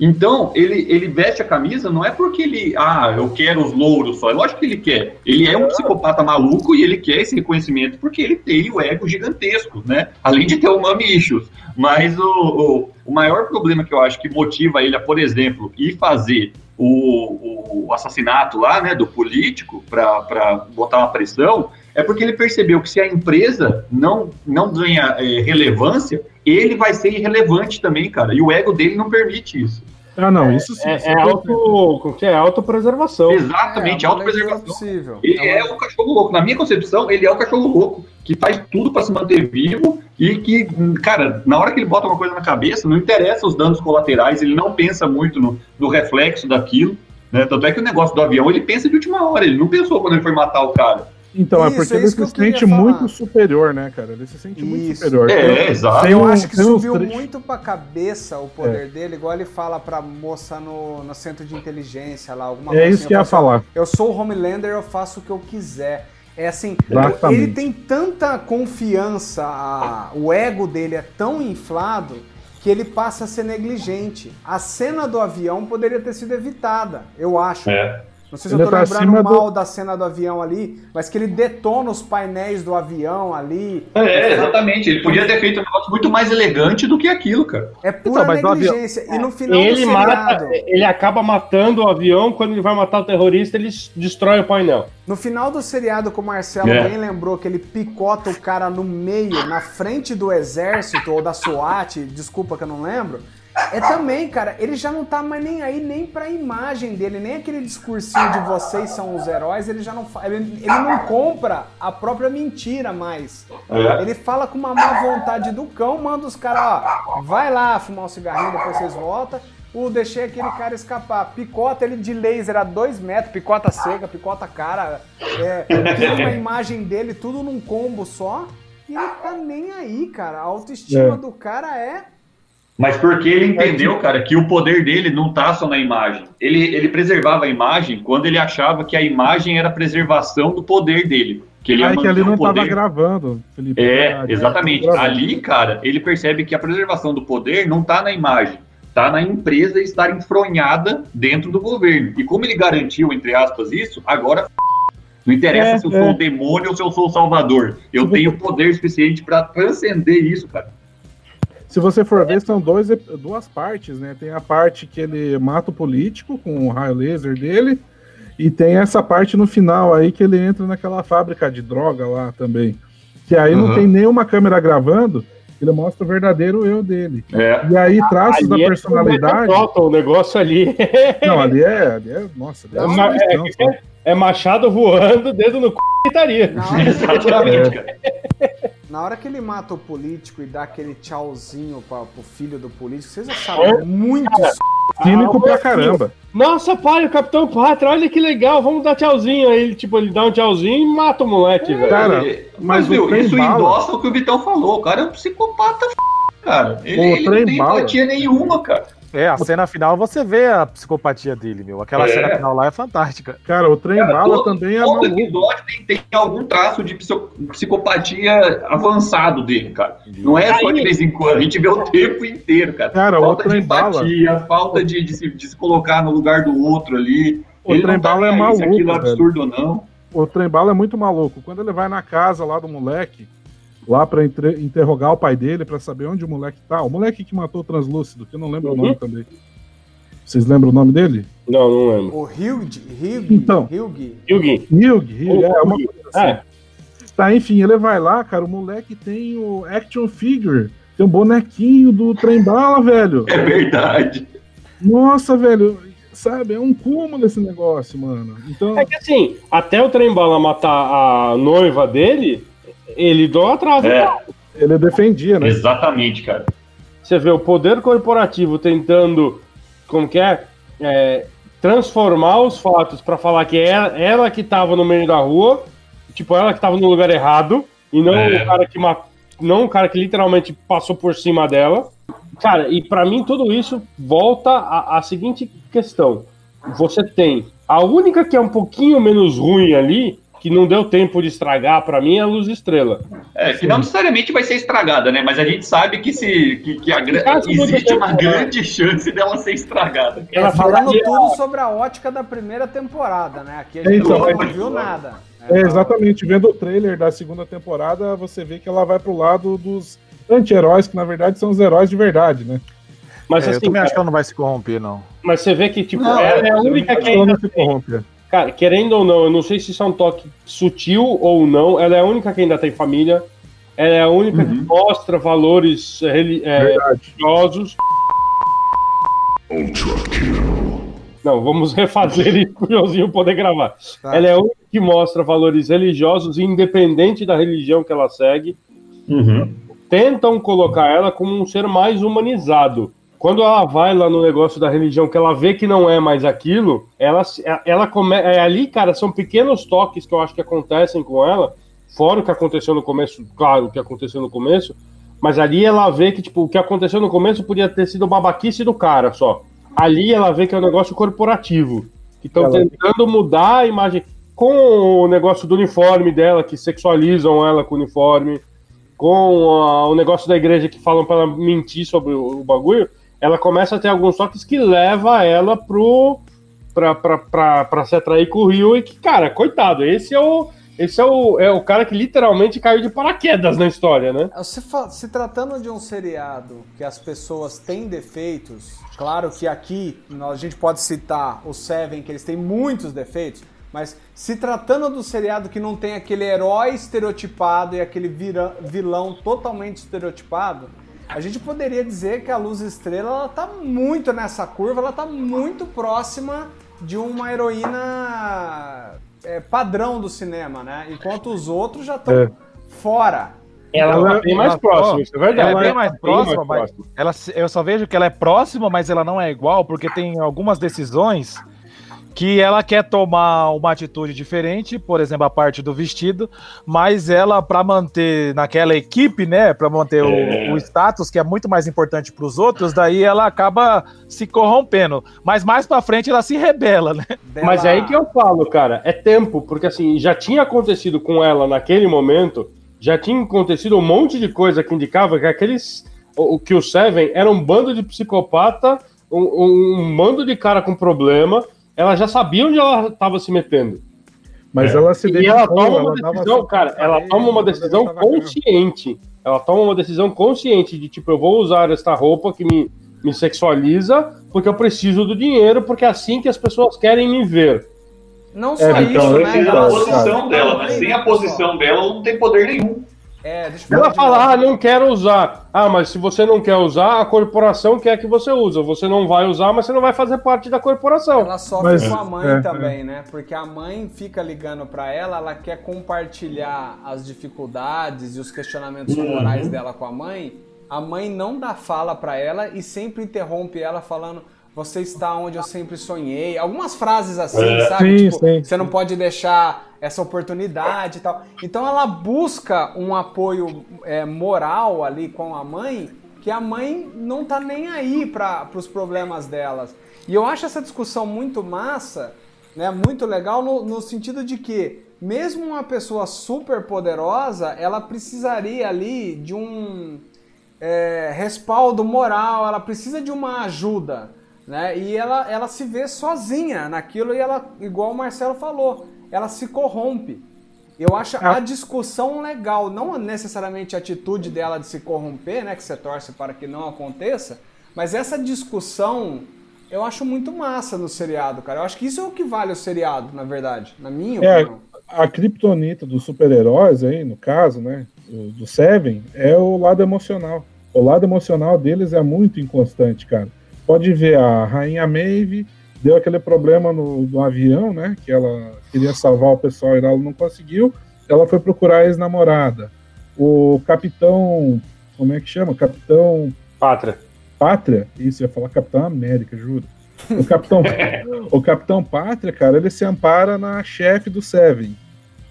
Então, ele, ele veste a camisa não é porque ele, ah, eu quero os louros só. É lógico que ele quer. Ele é um psicopata maluco e ele quer esse reconhecimento porque ele tem o ego gigantesco, né? Além de ter o mami issues. Mas o, o, o maior problema que eu acho que motiva ele a, por exemplo, ir fazer o, o assassinato lá, né, do político para botar uma pressão, é porque ele percebeu que se a empresa não, não ganha é, relevância, ele vai ser irrelevante também, cara. E o ego dele não permite isso. Ah, não, isso sim. É, isso é, é auto, que é? autopreservação. Exatamente, É, uma autopreservação. Ele É é o cachorro louco. Na minha concepção, ele é o cachorro louco, que faz tudo para se manter vivo e que, cara, na hora que ele bota uma coisa na cabeça, não interessa os danos colaterais, ele não pensa muito no, no reflexo daquilo. Né? Tanto é que o negócio do avião ele pensa de última hora, ele não pensou quando ele foi matar o cara. Então, Isso, é porque é ele se sente muito superior, né, cara? Ele se sente muito Isso. superior. É, Tem- exato. Eu um- acho que subiu trechos- muito pra cabeça o poder dele, igual ele fala pra moça no, no centro de inteligência lá, alguma É coisa isso que eu ia assim, falar. Eu sou o Homelander, eu faço o que eu quiser. É assim, Exatamente. ele tem tanta confiança, a- o ego dele é tão inflado que ele passa a ser negligente. A cena do avião poderia ter sido evitada, eu acho. É. Não sei se Ele eu tô tá lembrando acima do- mal da cena do avião ali, mas que ele detona os painéis do avião ali. É, exatamente. Ele podia ter feito um negócio muito mais elegante do que aquilo, cara. É pura Então, mas no avião- negligência. E no final Ele do mata, seriado, ele acaba matando o avião, quando ele vai matar o terrorista, ele destrói o painel. no final do seriado que o Marcelo É. bem lembrou que ele picota o cara no meio, na frente do exército ou da SWAT, desculpa que eu não lembro. É também, cara, ele já não tá mais nem aí nem pra imagem dele, nem aquele discursinho de vocês são os heróis, ele já não ele, ele não compra a própria mentira mais. É. Ele fala com uma má vontade do cão, manda os caras, ó, vai lá fumar um cigarrinho, depois vocês voltam. O deixei aquele cara escapar. Picota ele de laser a dois metros, picota seca, picota cara. É, tem uma imagem dele, tudo num combo só. E ele tá nem aí, cara. A autoestima É. do cara é. Mas porque ele entendeu, cara, que o poder dele não tá só na imagem. Ele, ele preservava a imagem quando ele achava que a imagem era a preservação do poder dele. Que ele Ah, é que o não tava poder. gravando, Felipe. É, verdade. exatamente. Tava gravando. Ali, cara, ele percebe que a preservação do poder não tá na imagem, tá na empresa estar enfronhada dentro do governo. E como ele garantiu, entre aspas, isso, agora não interessa É, se eu é. sou o demônio ou se eu sou o salvador. Eu tenho poder suficiente pra transcender isso, cara. Se você for ver, são dois, duas partes, né? Tem a parte que ele mata o político com o raio laser dele, e tem essa parte no final aí que ele entra naquela fábrica de droga lá também. Que aí não Uhum. tem nenhuma câmera gravando, ele mostra o verdadeiro eu dele. É. E aí, traços da Ali é personalidade. Metal, o negócio ali Não, ali é. Ali é nossa, ali é, É uma- uma questão, é- é machado voando, dedo no c... e gritaria. Exatamente, cara. Na hora que ele mata o político e dá aquele tchauzinho pra, pro filho do político, vocês acharam muito Cínico Ah, pra caramba. Nossa, pai, o Capitão Pátria, olha que legal, vamos dar tchauzinho. Aí ele, tipo, ele dá um tchauzinho e mata o moleque, velho. Cara, mas mas, o meu, trem isso bala- endossa o que o Vitão falou. O cara é um psicopata, f... cara. Ele, O ele não tem bala- empatia nenhuma, cara. É, a cena final você vê a psicopatia dele, meu. Aquela É. cena final lá é fantástica. Cara, o trem Cara, bala todo- também é todo maluco. episódio tem, tem algum traço de psico- psicopatia avançado dele, cara. Não é só de vez em quando, a gente vê o tempo inteiro, cara. Cara, o falta de trem bala- empatia, falta de, de se, de se colocar no lugar do outro ali. O Ele trem tá bala é aí se maluco, aquilo é velho. absurdo ou não. O trem bala é muito maluco. Quando ele vai na casa lá do moleque, lá pra entre- interrogar o pai dele, pra saber onde o moleque tá. O moleque que matou o translúcido, que eu não lembro Uhum. o nome também. Vocês lembram o nome dele? Não, não lembro. O Hugh, Hugh, Então. Hugh. Yugi. Hugh, Hugh, é uma coisa assim. É. Tá, enfim, ele vai lá, cara, o moleque tem o action figure, tem o bonequinho do trem bala, velho. É verdade. Nossa, velho, sabe, é um cúmulo esse negócio, mano. Então, É que assim, até o trem bala matar a noiva dele, ele idolatrava. É, ele defendia, né? exatamente, cara. Você vê o poder corporativo tentando, como que é, É, transformar os fatos pra falar que é ela que tava no meio da rua, tipo, ela que tava no lugar errado, e não É. o cara que ma- não o cara que literalmente passou por cima dela. Cara, e pra mim tudo isso volta à, à seguinte questão. Você tem a única que é um pouquinho menos ruim ali que não deu tempo de estragar pra mim é a Luz Estrela. É, que não necessariamente vai ser estragada, né? Mas a gente sabe que, se, que, que a existe uma né? grande chance dela ser estragada. É, Ela falando falaria- tudo sobre a ótica da primeira temporada, né? Aqui a gente Então, não mas- viu nada. É, exatamente. Vendo o trailer da segunda temporada, você vê que ela vai pro lado dos anti-heróis, que na verdade são os heróis de verdade, né? Mas É, eu assim, também acho cara, que ela não vai se corromper, não. mas você vê que, tipo, Não, ela é a Eu única acho que ainda não se corrompe. Cara, querendo ou não, eu não sei se isso é um toque sutil ou não, ela é a única que ainda tem família, ela é a única que mostra valores Verdade. religiosos. Não, vamos refazer isso pro Joãozinho poder gravar. Tá. Ela é a única que mostra valores religiosos, independente da religião que ela segue. Uhum. Tentam colocar ela como um ser mais humanizado. Quando ela vai lá no negócio da religião, que ela vê que não é mais aquilo, ela, ela come, é ali, cara, são pequenos toques que eu acho que acontecem com ela, fora o que aconteceu no começo, claro, o que aconteceu no começo, mas ali ela vê que, tipo, o que aconteceu no começo podia ter sido babaquice do cara só. Ali ela vê que é um negócio corporativo, que estão tentando mudar a imagem com o negócio do uniforme dela, que sexualizam ela com o uniforme, com a- o negócio da igreja que falam para ela mentir sobre o, o bagulho, ela começa a ter alguns toques que leva ela pro pra, pra, pra, pra se atrair com o Rio e que, cara, coitado, esse é o esse é o, é o cara que literalmente caiu de paraquedas na história, né? Se, se tratando de um seriado que as pessoas têm defeitos, claro que aqui a gente pode citar o Seven, que eles têm muitos defeitos, mas se tratando do seriado que não tem aquele herói estereotipado e aquele vira- vilão totalmente estereotipado, a gente poderia dizer que a Luz Estrela ela tá muito nessa curva, ela tá muito próxima de uma heroína é, padrão do cinema, né? Enquanto os outros já estão É. fora. Ela, Ela- tá bem mais ela- próxima, isso é verdade. Ela é bem Ela mais próxima, mas próxima. ela, eu só vejo que ela é próxima, mas ela não é igual, porque tem algumas decisões que ela quer tomar uma atitude diferente, por exemplo, a parte do vestido, mas ela, para manter naquela equipe, né, para manter É. o, o status, que é muito mais importante para os outros, daí ela acaba se corrompendo. Mas mais para frente ela se rebela, né? Mas é aí que eu falo, cara, é tempo, porque assim, já tinha acontecido com ela naquele momento, já tinha acontecido um monte de coisa que indicava que aqueles. Que o Seven era um bando de psicopata, um, um, um bando de cara com problema. Ela já sabia onde ela estava se metendo. Mas ela se E ela dedicou, toma uma ela decisão, assim, cara, ela parede, toma uma ela decisão a consciente. Ela toma uma decisão consciente de tipo, eu vou usar esta roupa que me, me sexualiza porque eu preciso do dinheiro, porque é assim que as pessoas querem me ver. Não só É, isso, então, né? Precisa da Ela- posição dela, né? Também, Sem né, a posição dela, ela não tem poder nenhum. É, deixa eu Ela fala, ah, não quero usar. Ah, mas se você não quer usar, a corporação quer que você use. Você não vai usar, mas você não vai fazer parte da corporação. Ela sofre Mas- com a mãe é, também, né? Porque a mãe fica ligando pra ela, ela quer compartilhar as dificuldades e os questionamentos morais dela com a mãe. A mãe não dá fala pra ela e sempre interrompe ela falando: "Você está onde eu sempre sonhei". Algumas frases assim, É. sabe? Sim, tipo, sim, você não pode deixar essa oportunidade e tal. Então ela busca um apoio é, moral ali com a mãe, que a mãe não tá nem aí para os problemas delas. E eu acho essa discussão muito massa, né? Muito legal no, no sentido de que mesmo uma pessoa super poderosa, ela precisaria ali de um é, respaldo moral, ela precisa de uma ajuda, né? E ela, ela se vê sozinha naquilo e ela, igual o Marcelo falou, ela se corrompe. Eu acho a discussão legal, não necessariamente a atitude dela de se corromper, né? Que você torce para que não aconteça, mas essa discussão eu acho muito massa no seriado, cara. Eu acho que isso é o que vale o seriado, na verdade, na minha É, opinião. a criptonita dos super-heróis aí, no caso, né, do, do Seven, é o lado emocional. O lado emocional deles é muito inconstante, cara. Pode ver, a Rainha Maeve deu aquele problema no, no avião, né, que ela queria salvar o pessoal e ela não conseguiu. Ela foi procurar a ex-namorada. O Capitão, como é que chama? Capitão Pátria. Pátria, isso, eu ia falar Capitão América, juro. O Capitão, o Capitão Pátria, cara, ele se ampara na chefe do Seven,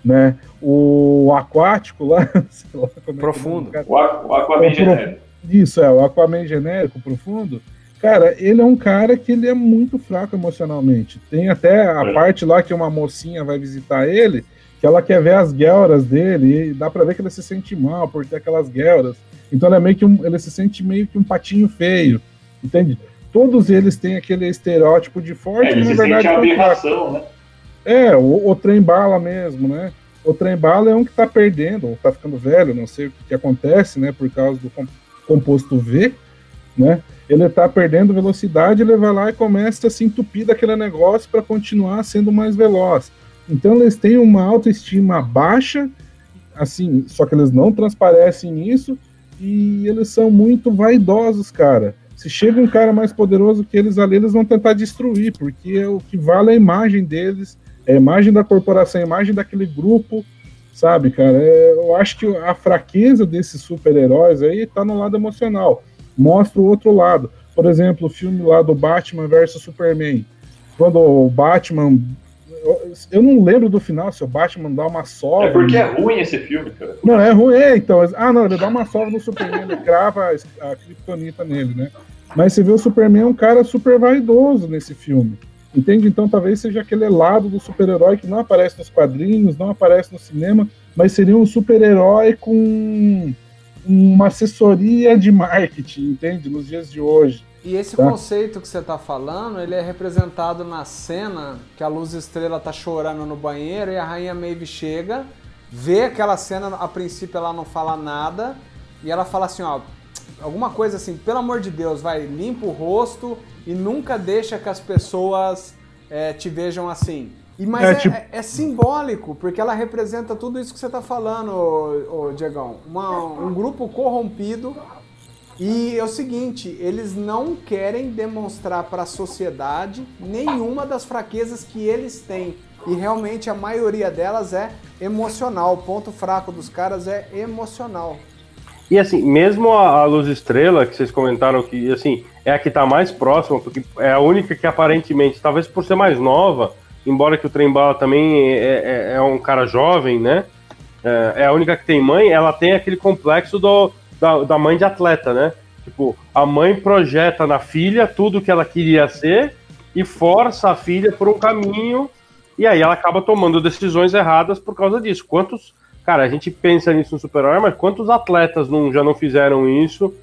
né? O aquático lá, sei lá como é que é o Profundo. o Aquaman É, genérico. Isso, é, o Aquaman genérico, profundo. Cara, ele é um cara que ele é muito fraco emocionalmente. Tem até a É. parte lá que uma mocinha vai visitar ele, que ela quer ver as guelras dele, e dá pra ver que ele se sente mal por ter aquelas guelras. Então ele é meio que um, ele se sente meio que um patinho feio, entende? Todos eles têm aquele estereótipo de forte, É, mas na verdade fracos. aberração, né? É, o, o trem bala mesmo, né? O trem bala é um que tá perdendo, ou tá ficando velho, não sei o que, que acontece, né? Por causa do com- composto V, né? Ele tá perdendo velocidade, ele vai lá e começa a se entupir daquele negócio para continuar sendo mais veloz. Então eles têm uma autoestima baixa, assim, só que eles não transparecem nisso e eles são muito vaidosos, cara. Se chega um cara mais poderoso que eles ali, eles vão tentar destruir, porque o que vale é a imagem deles, é a imagem da corporação, a imagem daquele grupo, sabe, cara? É, eu acho que a fraqueza desses super-heróis aí tá no lado emocional. Mostra o outro lado. Por exemplo, o filme lá do Batman versus Superman. Quando o Batman. Eu, não lembro do final, se o Batman dá uma sova. É porque é ruim esse filme, cara. Não, é ruim, é, então. Ah, não, ele dá uma sova no Superman, ele crava a, a Kryptonita nele, né? Mas você vê o Superman é um cara super vaidoso nesse filme. Entende? Então talvez seja aquele lado do super-herói que não aparece nos quadrinhos, não aparece no cinema, mas seria um super-herói com uma assessoria de marketing, entende? Nos dias de hoje. E esse Tá. conceito que você tá falando, ele é representado na cena que a Luz Estrela tá chorando no banheiro e a Rainha Maeve chega, vê aquela cena, a princípio ela não fala nada, e ela fala assim, ó, alguma coisa assim, pelo amor de Deus, vai, limpa o rosto e nunca deixa que as pessoas é, te vejam assim. E, mas É, é, tipo- é- simbólico, porque ela representa tudo isso que você tá falando, ô, ô, Diegão. Uma- um grupo corrompido e é o seguinte, eles não querem demonstrar para a sociedade nenhuma das fraquezas que eles têm. E realmente a maioria delas é emocional. O ponto fraco dos caras é emocional. E assim, mesmo a, Luz Estrela, que vocês comentaram que assim, é a que tá mais próxima, porque é a única que aparentemente, talvez por ser mais nova, embora que o Trembala também é, é- é um cara jovem, né? É, é a única que tem mãe, ela tem aquele complexo do, da, da mãe de atleta, né? Tipo, a mãe projeta na filha tudo que ela queria ser e força a filha por um caminho, e aí ela acaba tomando decisões erradas por causa disso. Quantos. Cara, a gente pensa nisso no super-herói, mas quantos atletas não, já não fizeram isso?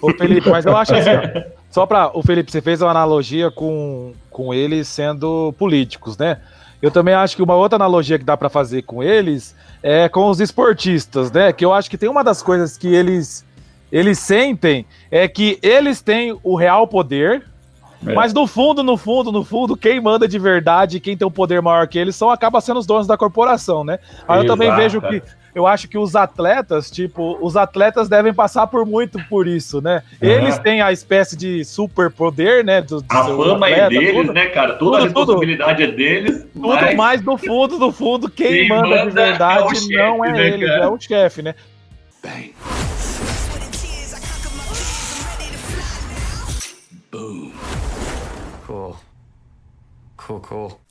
Ô, Felipe, mas eu acho assim, ó, só pra. O Felipe, você fez uma analogia com, com eles sendo políticos, né? Eu também acho que uma outra analogia que dá pra fazer com eles é com os esportistas, né? Que eu acho que tem uma das coisas que eles eles sentem é que eles têm o real poder, É. mas no fundo, no fundo, no fundo, quem manda de verdade, quem tem um poder maior que eles, são acaba sendo os donos da corporação, né? Aí eu também vejo que eu acho que os atletas, tipo, os atletas devem passar por muito por isso, né? Eles têm a espécie de superpoder, né? Do, do A seu fama é atleta, deles, tudo, né, cara? Toda a Tudo, tudo. responsabilidade é deles. Tudo mas- mais no fundo, no fundo, quem, Quem manda, de manda é verdade o chefe, não é né, eles, cara? é o chefe, né? Fly now. Cool. Cool, cool.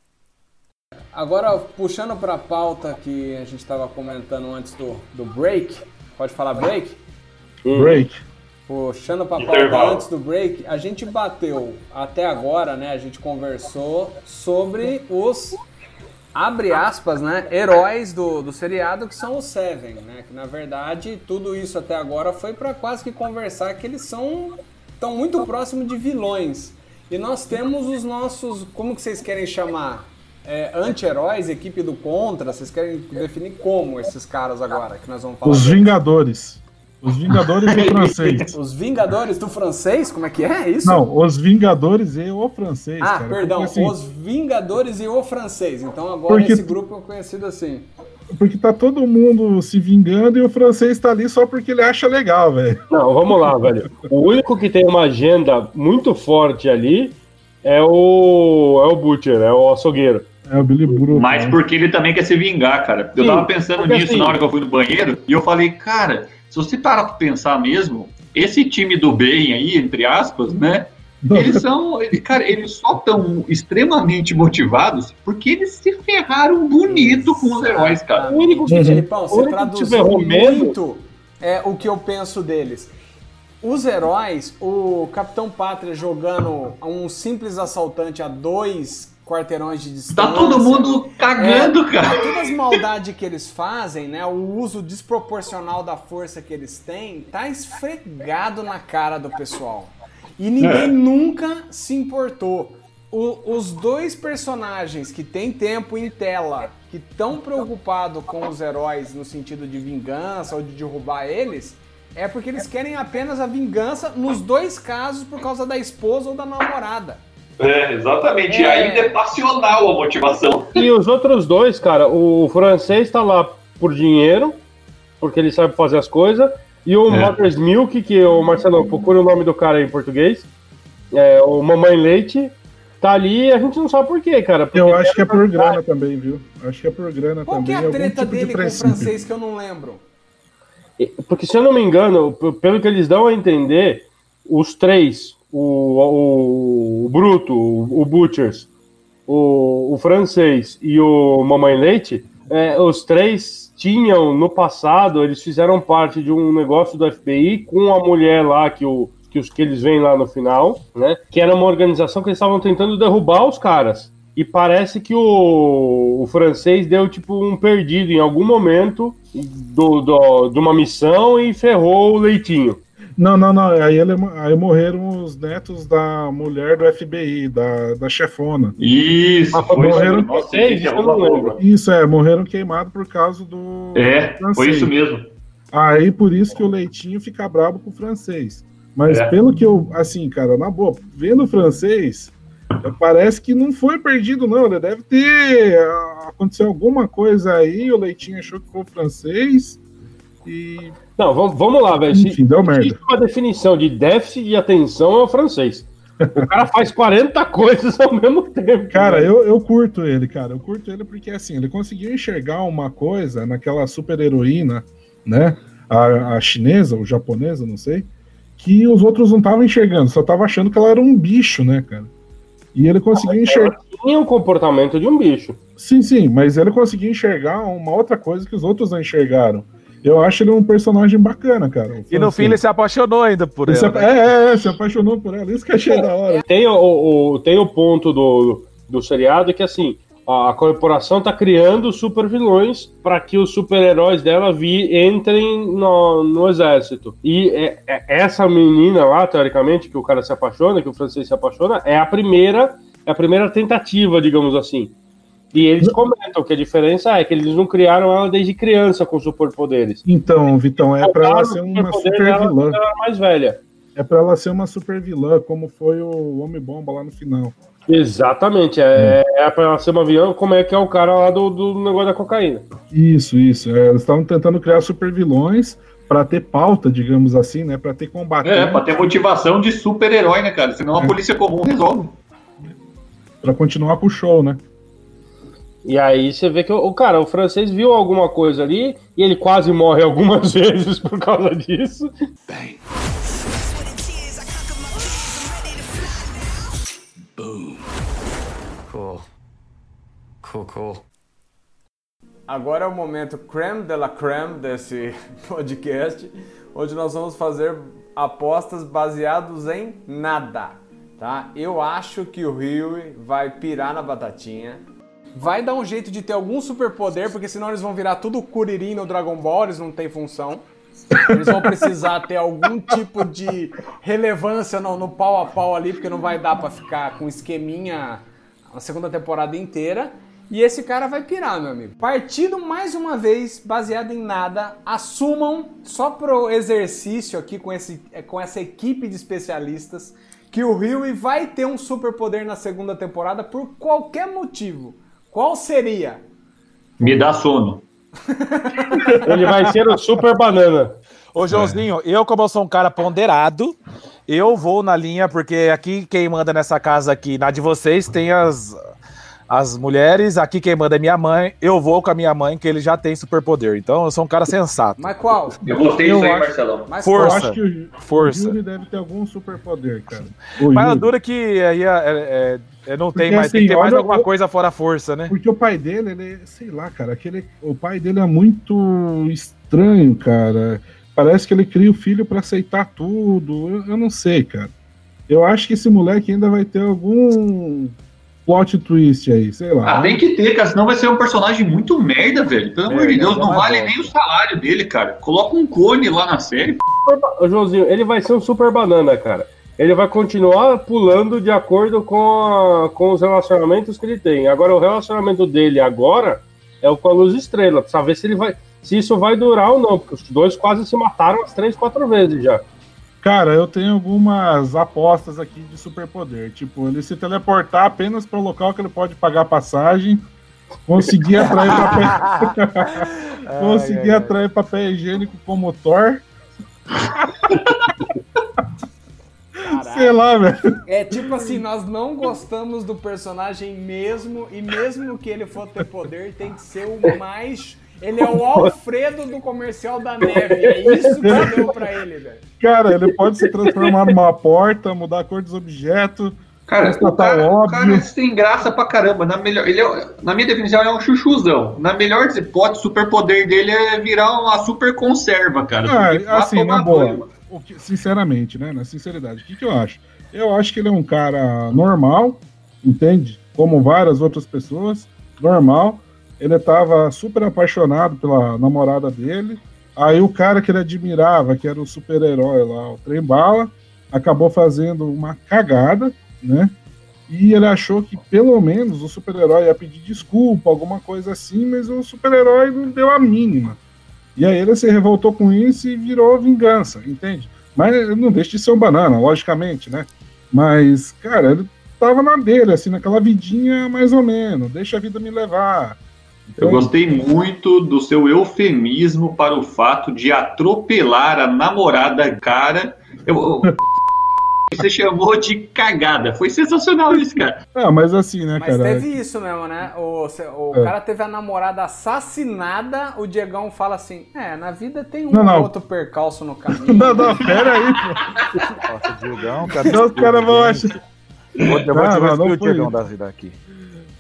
Agora, puxando para a pauta que a gente estava comentando antes do, do break, pode falar break? Break. Puxando para a pauta antes do break, a gente bateu até agora, né? A gente conversou sobre os abre aspas, né? Heróis do, do seriado que são os Seven, né? Que na verdade tudo isso até agora foi para quase que conversar que eles são estão muito próximos de vilões. E nós temos os nossos, como que vocês querem chamar? É, anti-heróis, equipe do contra, vocês querem definir como esses caras agora que nós vamos falar? Os Vingadores. Os Vingadores e o francês. Os Vingadores do francês, como é que é isso? Não, os Vingadores e o francês, Ah, cara. perdão, assim, os Vingadores e o francês. Então agora Porque- esse grupo é conhecido assim. porque tá todo mundo se vingando e o francês tá ali só porque ele acha legal, velho. Não, vamos lá, velho. O único que tem uma agenda muito forte ali é o. é o Butcher, é o açougueiro. É o Billy. Mas né? porque ele também quer se vingar, cara. Eu Sim, tava pensando nisso assim- na hora que eu fui no banheiro e eu falei, cara, se você parar pra pensar mesmo, esse time do bem aí, entre aspas, né? Eles são, ele- cara, eles só estão extremamente motivados porque eles se ferraram bonito com os heróis, cara. O único que. Uhum. Felipão, o você traduziu medo- muito é, o que eu penso deles. Os heróis, o Capitão Pátria jogando um simples assaltante a dois quarteirões de distância. Tá todo mundo cagando, É, cara. Todas as maldades que eles fazem, né? O uso desproporcional da força que eles têm, tá esfregado na cara do pessoal. E ninguém É. nunca se importou. O- os dois personagens que têm tempo em tela, que estão preocupados com os heróis no sentido de vingança ou de derrubar eles, é porque eles querem apenas a vingança nos dois casos por causa da esposa ou da namorada. É, exatamente. E É. ainda é passional a motivação. E os outros dois, cara, o francês tá lá por dinheiro, porque ele sabe fazer as coisas, e o É. Mother's Milk, que o Marcelo procura o nome do cara em português, é, o Mamãe Leite, tá ali e a gente não sabe por quê, cara. porque Eu acho que é por grana também, viu? Acho que é por grana Qual que também. é a treta tipo de dele com o francês que eu não lembro? Porque se eu não me engano, pelo que eles dão a entender, os três, o, o, o Bruto, o, o Butchers, o, o francês e o Mamãe Leite, é, os três tinham no passado, eles fizeram parte de um negócio do FBI com a mulher lá que o que os que eles veem lá no final, né? Que era uma organização que eles estavam tentando derrubar os caras. E parece que o, o francês deu tipo um perdido em algum momento do, do- de uma missão e ferrou o leitinho. Não, não, não. Aí, ele, aí morreram os netos da mulher do FBI, da, da chefona. Isso, Ah, foi morreram isso. Nossa, vocês? gente, é Isso. Isso, é, morreram queimados por causa do. É, do foi isso mesmo. Aí por isso que o Leitinho fica bravo com o francês. Mas É. pelo que eu, assim, cara, na boa, vendo o francês, parece que não foi perdido, não. Ele deve ter. ah, Aconteceu alguma coisa aí, o Leitinho achou que foi o francês. E. Não, vamos, vamos lá, velho. Se- Enfim, deu merda. Uma definição de déficit de atenção é o francês. O cara faz 40 coisas ao mesmo tempo. Cara, eu, eu curto ele, cara. Eu curto ele porque, assim, ele conseguiu enxergar uma coisa naquela super heroína, né? A, a chinesa, ou japonesa, não sei, que os outros não estavam enxergando, só estavam achando que ela era um bicho, né, cara? E ele conseguiu enxergar. Tinha o comportamento de um bicho. Sim, sim, mas ele conseguiu enxergar uma outra coisa que os outros não enxergaram. Eu acho ele um personagem bacana, cara. E no fim ele se apaixonou ainda por Ele se- ela. né? é, é, é, se apaixonou por ela. Isso que achei da hora. Tem o, o- tem o ponto do, do seriado que, assim, a, a corporação tá criando super vilões para que os super-heróis dela vi, entrem no, no exército. E é- é- essa menina lá, teoricamente, que o cara se apaixona, que o francês se apaixona, é a primeira, é a primeira tentativa, digamos assim. E eles comentam que a diferença é que eles não criaram ela desde criança com superpoderes. Então, Vitão, é pra ela ser uma super vilã. ela mais velha. É pra ela ser uma super vilã, como foi o Homem-Bomba lá no final. Exatamente, é, é pra ela ser uma vilã, como é que é o cara lá do, do negócio da cocaína. Isso, isso. É, eles estavam tentando criar super vilões pra ter pauta, digamos assim, né? Pra ter combate. É, pra ter motivação de super-herói, né, cara? Senão a polícia comum resolve. Pra continuar com o show, né? E aí você vê que o, cara, o francês viu alguma coisa ali e ele quase morre algumas vezes por causa disso. Now. Cool. Cool, cool. Agora é o momento creme de la creme desse podcast, onde nós vamos fazer apostas baseados em nada, tá? Eu acho que o Rio vai pirar na batatinha. Vai dar um jeito de ter algum superpoder, porque senão eles vão virar tudo Kuririn no Dragon Ball, eles não têm função. Eles vão precisar ter algum tipo de relevância no, no pau a pau ali, porque não vai dar pra ficar com esqueminha a segunda temporada inteira. E esse cara vai pirar, meu amigo. Partido mais uma vez, baseado em nada, assumam só pro exercício aqui com, esse, com essa equipe de especialistas que o Rui vai ter um superpoder na segunda temporada por qualquer motivo. Qual seria? Me dá sono. Ele vai ser o super banana. Ô, Joãozinho, eu, como eu sou um cara ponderado, eu vou na linha, porque aqui quem manda nessa casa aqui, na de vocês, tem as, as mulheres, aqui quem manda é minha mãe. Eu vou com a minha mãe, que ele já tem superpoder. Então eu sou um cara sensato. Mas qual? Eu gostei Eu disso aí, acho- Marcelão. Mas Eu Força. acho que o, Força. o Yuri deve ter algum superpoder, cara. O Mas a dura que aí é, é- é- não tem Porque, mais, tem que ter assim, mais alguma o- coisa fora a força, né? Porque o pai dele, ele, sei lá, cara, aquele, o pai dele é muito estranho, cara. Parece que ele cria o filho pra aceitar tudo. Eu, eu não sei, cara. Eu acho que esse moleque ainda vai ter algum plot twist aí, sei lá. Ah, tem que ter, cara, senão vai ser um personagem muito merda, velho. Pelo amor de Deus, não vale é bom. nem o salário dele, cara. Coloca um clone lá na série. Ô, Joãozinho, ele vai ser um super banana, cara. Ele vai continuar pulando de acordo com, a- com os relacionamentos que ele tem. Agora, o relacionamento dele agora é o com a Luz Estrela. Precisa ver se ele vai. Se isso vai durar ou não, porque os dois quase se mataram umas três, quatro vezes já. Cara, eu tenho algumas apostas aqui de superpoder. Tipo, ele se teleportar apenas para o local que ele pode pagar passagem, conseguir atrair papel, conseguir ai, ai. atrair papel higiênico como Thor. Sei lá, velho. É tipo assim, nós não gostamos do personagem mesmo, e mesmo que ele for ter poder, tem que ser o mais. Ele é o Alfredo do comercial da neve. É isso que deu pra ele, velho. Cara, ele pode se transformar numa porta, mudar a cor dos objetos. Cara, o cara, o o óbvio. cara tem graça pra caramba. Na, melhor, ele é- na minha definição, ele é um chuchuzão. Na melhor das hipóteses, o superpoder dele é virar uma super conserva, cara. Ah, vai assim, na boa. que- sinceramente, né? Na sinceridade, o que, que eu acho? Eu acho que ele é um cara normal, entende? Como várias outras pessoas, normal. Ele tava super apaixonado pela namorada dele. Aí o cara que ele admirava, que era o super-herói lá, o Trem Bala, acabou fazendo uma cagada, né? E ele achou que pelo menos o super-herói ia pedir desculpa, alguma coisa assim, mas o super-herói não deu a mínima. E aí ele se revoltou com isso e virou vingança, entende? Mas não deixa de ser um banana, logicamente, né? Mas, cara, ele tava na dele, assim, naquela vidinha mais ou menos, deixa a vida me levar. Eu Entende? gostei muito do seu eufemismo para o fato de atropelar a namorada cara. Eu- eu- você chamou de cagada. Foi sensacional isso, cara. Ah, mas assim, né, Mas cara? teve isso mesmo, né? O, o É. cara teve a namorada assassinada, o Diegão fala assim: É, na vida tem um Não, não. outro percalço no caminho. Não, não, pera aí, pô. Nossa, Diogão, cara. Não, os caras vão achar. Vou, eu vou, não, não o isso. da vida aqui.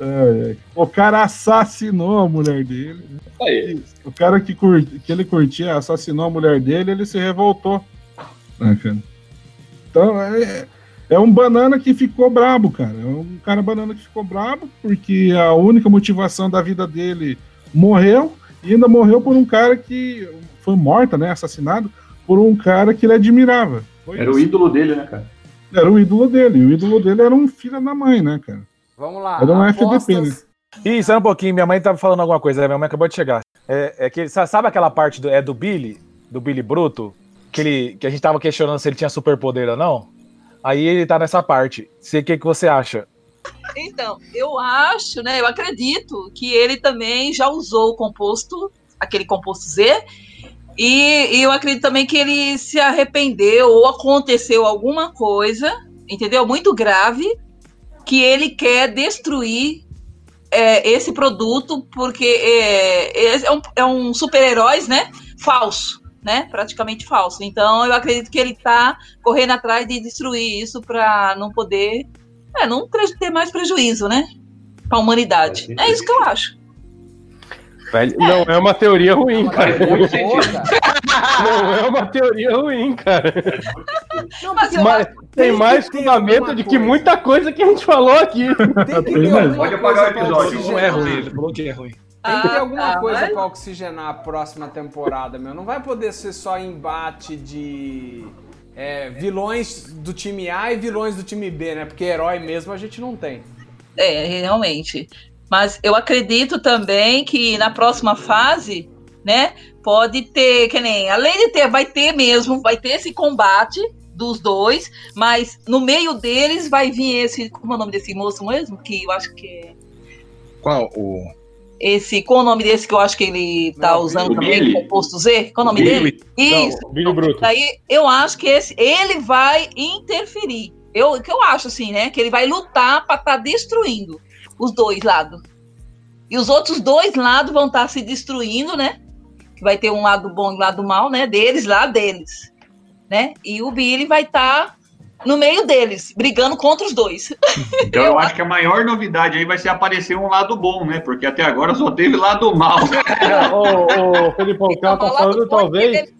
Ai, ai. O cara assassinou a mulher dele. O cara que, que ele curtia assassinou a mulher dele, ele se revoltou. Né? Então é, é um banana que ficou brabo, cara. É um cara banana que ficou brabo, porque a única motivação da vida dele morreu, e ainda morreu por um cara que foi morta, né? Assassinado por um cara que ele admirava. Foi Era o isso. ídolo dele, né, cara? Era o ídolo dele. E o ídolo dele era um filho da mãe, né, cara? Vamos lá. Era um apostas- FDP, né? Ih, só um pouquinho, minha mãe tava falando alguma coisa, né? minha mãe acabou de chegar. É, é que, sa- sabe aquela parte do, é do Billy, do Billy Bruto, que, ele, que a gente tava questionando se ele tinha superpoder ou não? Aí ele tá nessa parte. O que, que você acha? Então, eu acho, né? Eu acredito que ele também já usou o composto, aquele composto Z, e, e eu acredito também que ele se arrependeu ou aconteceu alguma coisa, entendeu? Muito grave, que ele quer destruir é, esse produto, porque é, é um, é um super-herói, né? Falso, né? Praticamente falso. Então, eu acredito que ele tá correndo atrás de destruir isso para não poder é, não ter mais prejuízo, né? Pra humanidade. É isso que eu acho. Velho, Não é uma teoria ruim, cara. Não é uma teoria ruim, cara. Não, Mas Tem mais fundamento de que coisa. muita coisa que a gente falou aqui. tem que ter Pode alguma apagar coisa o episódio. Não é ruim, ele falou que é ruim. Tem que ter Ah, alguma tá, coisa mas- pra oxigenar a próxima temporada, meu. Não vai poder ser só embate de é, vilões do time A e vilões do time B, né? Porque herói mesmo a gente não tem. É, realmente. Mas eu acredito também que na próxima fase, né, pode ter, que nem, além de ter, vai ter mesmo, vai ter esse combate dos dois, mas no meio deles vai vir esse, como é o nome desse moço mesmo? Que eu acho que é Qual? O. esse, qual o nome desse que eu acho que ele tá Não, usando o também, Billy. composto Z? Qual o nome Billy. dele? Isso. Não, Billy Bruto. Daí eu acho que esse, ele vai interferir. Eu, o que eu acho assim, né? Que ele vai lutar para estar destruindo os dois lados. E os outros dois lados vão estar se destruindo, né? Que vai ter um lado bom e um lado mal, né? Deles lá deles, né? E o Billy vai estar no meio deles, brigando contra os dois. Então eu acho que a maior novidade aí vai ser aparecer um lado bom, né? Porque até agora só teve lado mal. Ô, ô, Felipão, o ela tá falando talvez dele-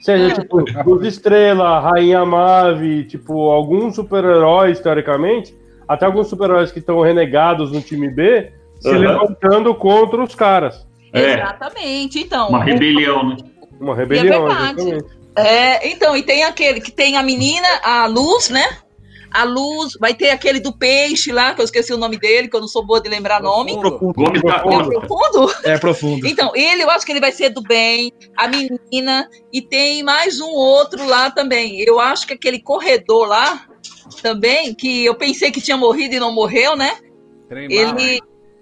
seja tipo Luz Estrela, Rainha Mave, tipo, alguns super-heróis, teoricamente, até alguns super-heróis que estão renegados no time B se Aham. levantando contra os caras. É, Exatamente. Então, uma rebelião, né? Uma rebelião, verdade. exatamente. É, então, e tem aquele que tem a menina, a Luz, né? A Luz, vai ter aquele do peixe lá, que eu esqueci o nome dele, que eu não sou boa de lembrar nome. Profundo. Gomes da É profundo? É profundo. Então, ele eu acho que ele vai ser do bem, a menina, e tem mais um outro lá também. Eu acho que aquele corredor lá também, que eu pensei que tinha morrido e não morreu, né? Trem bala. Ele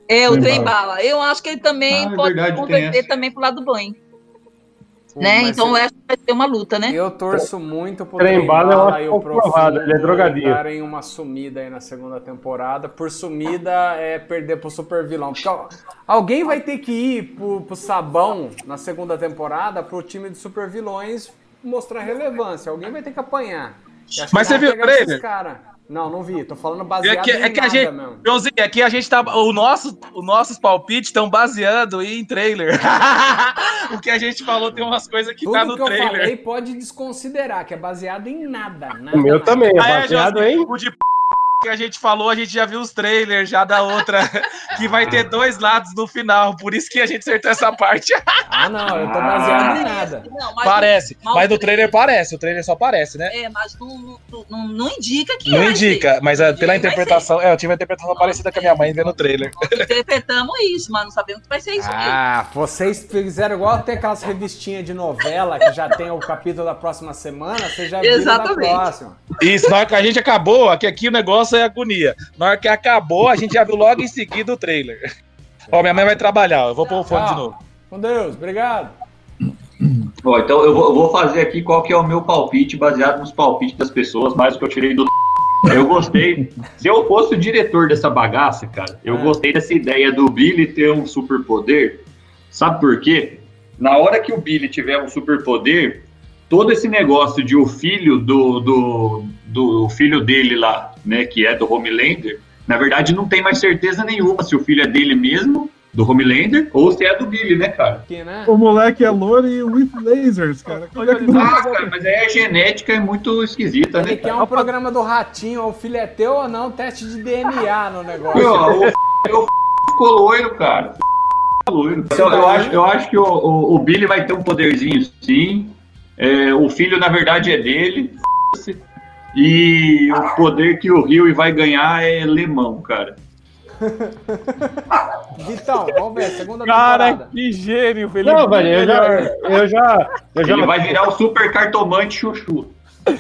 é o Trem trem bala. bala. Eu acho que ele também Ah, é pode verdade, converter também pro lado do bem, Pô, né? Então essa vai ser uma luta, né? Eu torço muito pro Trem Bala, eu Bala e provável, Profundo ele é drogadinho. darem uma sumida aí na segunda temporada. Por sumida é perder pro super vilão. Porque al- alguém vai ter que ir pro, pro sabão na segunda temporada pro time de super vilões mostrar relevância. Alguém vai ter que apanhar. Mas que você viu o trailer? cara. Não, não vi. Tô falando É baseado que, em é que a gente, mesmo. Joãozinho, aqui a gente tá. O nosso, os nossos palpites estão baseando em trailer. o que a gente falou tem umas coisas que Tudo tá no que eu trailer. falei pode desconsiderar, que é baseado em nada. nada O meu nada. também, é Ah, é, baseado Joãozinho, em. O de p... que a gente falou, a gente já viu os trailers já da outra, que vai ter dois lados no final, por isso que a gente acertou essa parte. Ah, não, eu tô baseado em nada. Não, mas parece, mas mas no trailer parece, o trailer só parece, né? É, mas não, não, não- indica que Não vai indica, mas Não pela interpretação, é, eu tive uma interpretação parecida com a minha mãe vendo o trailer. Interpretamos isso, mas não sabemos que vai ser isso. Ah, vocês fizeram igual tem aquelas revistinhas de novela que já tem o capítulo da próxima semana, vocês já viram da Exatamente. próxima. Isso, na hora que a gente acabou, aqui, aqui o negócio é agonia. Na hora que acabou, a gente já viu logo em seguida o trailer. Ó, minha mãe vai trabalhar, eu vou pôr o fone de novo. Com Deus, obrigado. Ó, então eu vou, eu vou fazer aqui qual que é o meu palpite, baseado nos palpites das pessoas, mais o que eu tirei do. Eu gostei. Se eu fosse o diretor dessa bagaça, cara, eu É. gostei dessa ideia do Billy ter um superpoder. Sabe por quê? Na hora que o Billy tiver um superpoder, todo esse negócio de o filho do, do, do filho dele lá, né, que é do Homelander, na verdade não tem mais certeza nenhuma se o filho é dele mesmo, do Homelander, ou se é do Billy, né, cara? Né? O moleque é loiro e with lasers, cara. Como é que não- Ah, cara, mas aí a genética é muito esquisita, né? Ele quer cara? um programa do ratinho, o filho é teu ou não, teste de DNA no negócio. Meu, o, f- o ficou loiro, cara. Loiro. Então, eu, acho, eu acho que o, o- o Billy vai ter um poderzinho sim. É, o filho, na verdade, é dele. E o poder que o Rio vai ganhar é lemão, cara. Vitão, vamos ver, segunda Cara, temporada. que gênio, Felipe. Não, velho, eu já. Eu já, eu já Ele vai virar o super cartomante chuchu.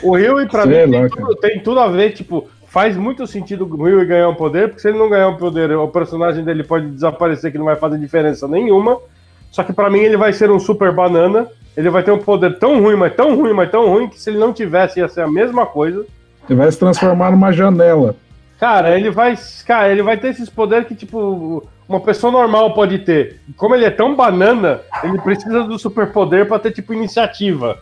O Rio, pra Sei mim, lá, tem tudo, tem tudo a ver, tipo, faz muito sentido o Rio ganhar um poder, porque se ele não ganhar um poder, o personagem dele pode desaparecer, que não vai fazer diferença nenhuma. Só que pra mim ele vai ser um super banana. Ele vai ter um poder tão ruim, mas tão ruim, mas tão ruim, que se ele não tivesse, ia ser a mesma coisa. Ele vai se transformar numa janela. Cara, ele vai. Cara, ele vai ter esses poderes que, tipo, uma pessoa normal pode ter. Como ele é tão banana, ele precisa do superpoder pra ter, tipo, iniciativa.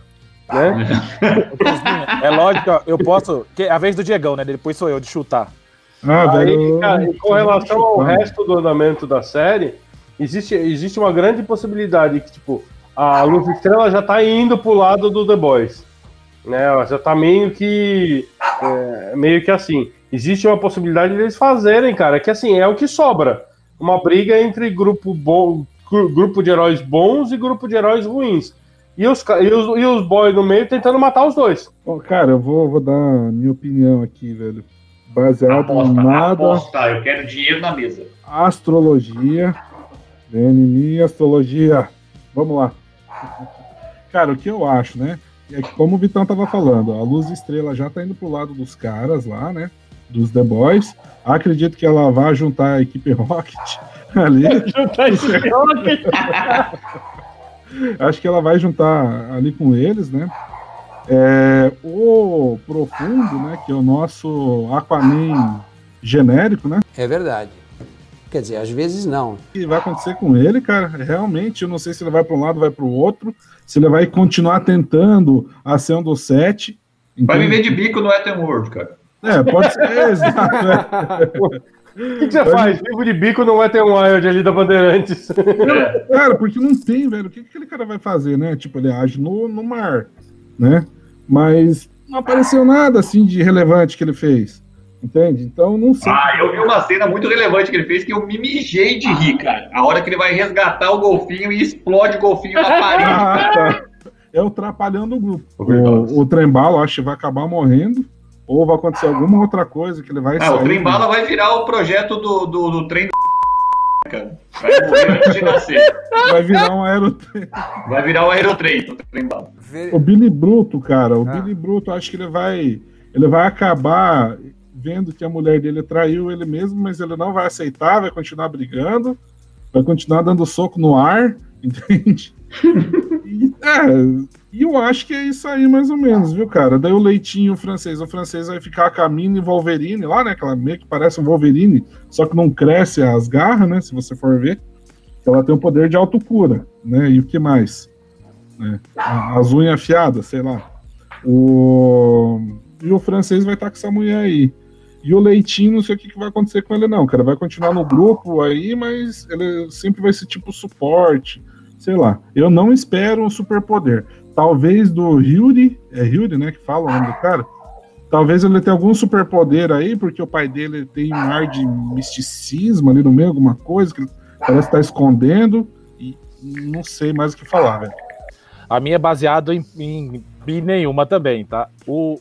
Né? É lógico, ó, eu posso. Que é a vez do Diegão, né? Depois sou eu de chutar. Ah, Aí, cara, e com relação ao resto do andamento da série, existe, existe uma grande possibilidade que, tipo, a Luz Estrela já tá indo pro lado do The Boys. Né? Ela já tá meio que. é, meio que assim. Existe uma possibilidade deles fazerem, cara, que assim, é o que sobra. Uma briga entre grupo bom, gru- grupo de heróis bons e grupo de heróis ruins. E os, e os, e os boys no meio tentando matar os dois. Ó, cara, eu vou, vou dar a minha opinião aqui, velho. Baseado em Aposta, nada, aposta. Eu quero dinheiro na mesa. astrologia. DNI, astrologia. Vamos lá. Cara, o que eu acho, né? É que, como o Vitão tava falando, a Luz Estrela já tá indo pro lado dos caras lá, né? Dos The Boys. Acredito que ela vai juntar a equipe Rocket ali. Acho que ela vai juntar ali com eles, né? É, o Profundo, né? Que é o nosso Aquaman genérico, né? É verdade. Quer dizer, às vezes não. O que vai acontecer com ele, cara? Realmente, eu não sei se ele vai para um lado, vai para o outro, se ele vai continuar tentando a ser um dos sete. Vai Então- viver de bico no Ethan World, cara. É, pode ser, é, exato. é. O que, que você faz? Vivo de bico não vai ter um Wild ali da Bandeirantes. É. Cara, porque não tem, velho. O que, que aquele cara vai fazer, né? Tipo, ele age no, no mar, né? Mas não apareceu nada assim de relevante que ele fez. Entende? Então não sei. Ah, eu vi uma cena muito relevante que ele fez que eu me mijei de rir, cara. A hora que ele vai resgatar o golfinho e explode o golfinho na parede. Ah, cara. tá. É o trapalhando o grupo. O, o trembalo acho que vai acabar morrendo. Ou vai acontecer alguma outra coisa que ele vai Ah, sair. o trem bala vai virar o projeto do, do, do trem do cara. Vai morrer antes de nascer. Vai virar um aerotrem. Vai virar o aerotrem, o. O Billy Bruto, cara, o Ah. Billy Bruto, acho que ele vai, ele vai acabar vendo que a mulher dele traiu ele mesmo, mas ele não vai aceitar, vai continuar brigando, vai continuar dando soco no ar, entende? E, é, eu acho que é isso aí mais ou menos, viu, cara? Daí o leitinho francês, o francês vai ficar a caminho e Wolverine lá, né? Que ela meio que parece um Wolverine, só que não cresce as garras, né? Se você for ver. Ela tem o poder de autocura, né? E o que mais? né? As unhas afiadas, sei lá. O... E o francês vai estar com essa mulher aí. E o Leitinho, não sei o que, que vai acontecer com ele, não, cara. Vai continuar no grupo aí, mas ele sempre vai ser tipo suporte. Sei lá. Eu não espero um superpoder. Talvez do Yuri, é Yuri, né, que fala o nome do cara. Talvez ele tenha algum superpoder aí, porque o pai dele tem um ar de misticismo ali no meio, alguma coisa que parece estar escondendo. E não sei mais o que falar, velho. A minha é baseado em, em bi nenhuma também, tá? O,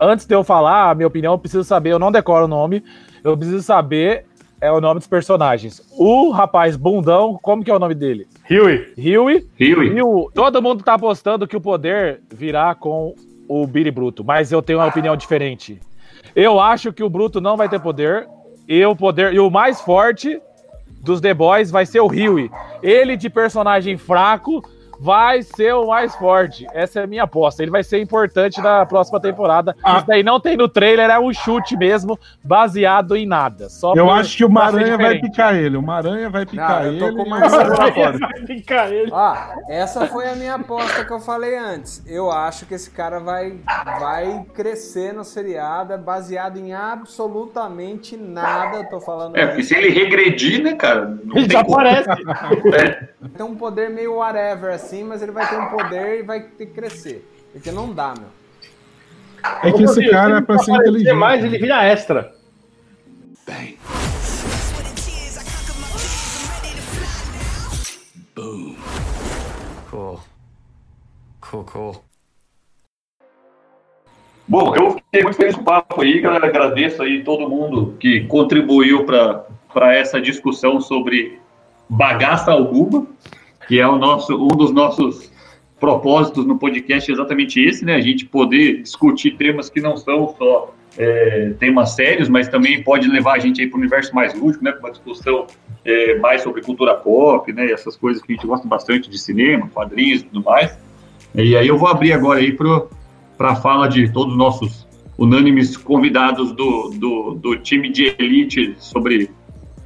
antes de eu falar a minha opinião, eu preciso saber, eu não decoro o nome, eu preciso saber é o nome dos personagens. O rapaz bundão, como que é o nome dele? Huey. Huey. Huey. O, todo mundo tá apostando que o poder virá com o Billy Bruto, mas eu tenho uma opinião diferente. Eu acho que o Bruto não vai ter poder, e o poder e o mais forte dos The Boys vai ser o Huey. Ele de personagem fraco vai ser o mais forte. Essa é a minha aposta. Ele vai ser importante na próxima temporada. Ah. Isso daí não tem no trailer, é um chute mesmo, baseado em nada. Só Eu por- acho que o Maranha vai picar ele. O Maranha vai picar Não, ele. eu tô com uma vai. Picar ele. Ó, essa foi a minha aposta que eu falei antes. Eu acho que esse cara vai, vai crescer no seriado, é baseado em absolutamente nada. Eu tô falando. É, porque se ele regredir, né, cara? não Ele tem como. desaparece. É. Tem um poder meio whatever assim, mas ele vai ter um poder e vai ter que crescer. Porque não dá, meu. É que esse cara é pra ser inteligente. mais, ele vira extra. Cool. Cool, cool. Bom, eu fiquei muito feliz com o papo aí, galera. Agradeço aí todo mundo que contribuiu para essa discussão sobre bagaça alguma, que é o nosso, um dos nossos propósitos no podcast, é exatamente esse, né? A gente poder discutir temas que não são só é, temas sérios, mas também pode levar a gente aí para o universo mais lúdico, né? Para uma discussão é, mais sobre cultura pop, né? Essas coisas que a gente gosta bastante de cinema, quadrinhos e tudo mais. E aí eu vou abrir agora aí para a fala de todos os nossos unânimes convidados do, do, do time de elite sobre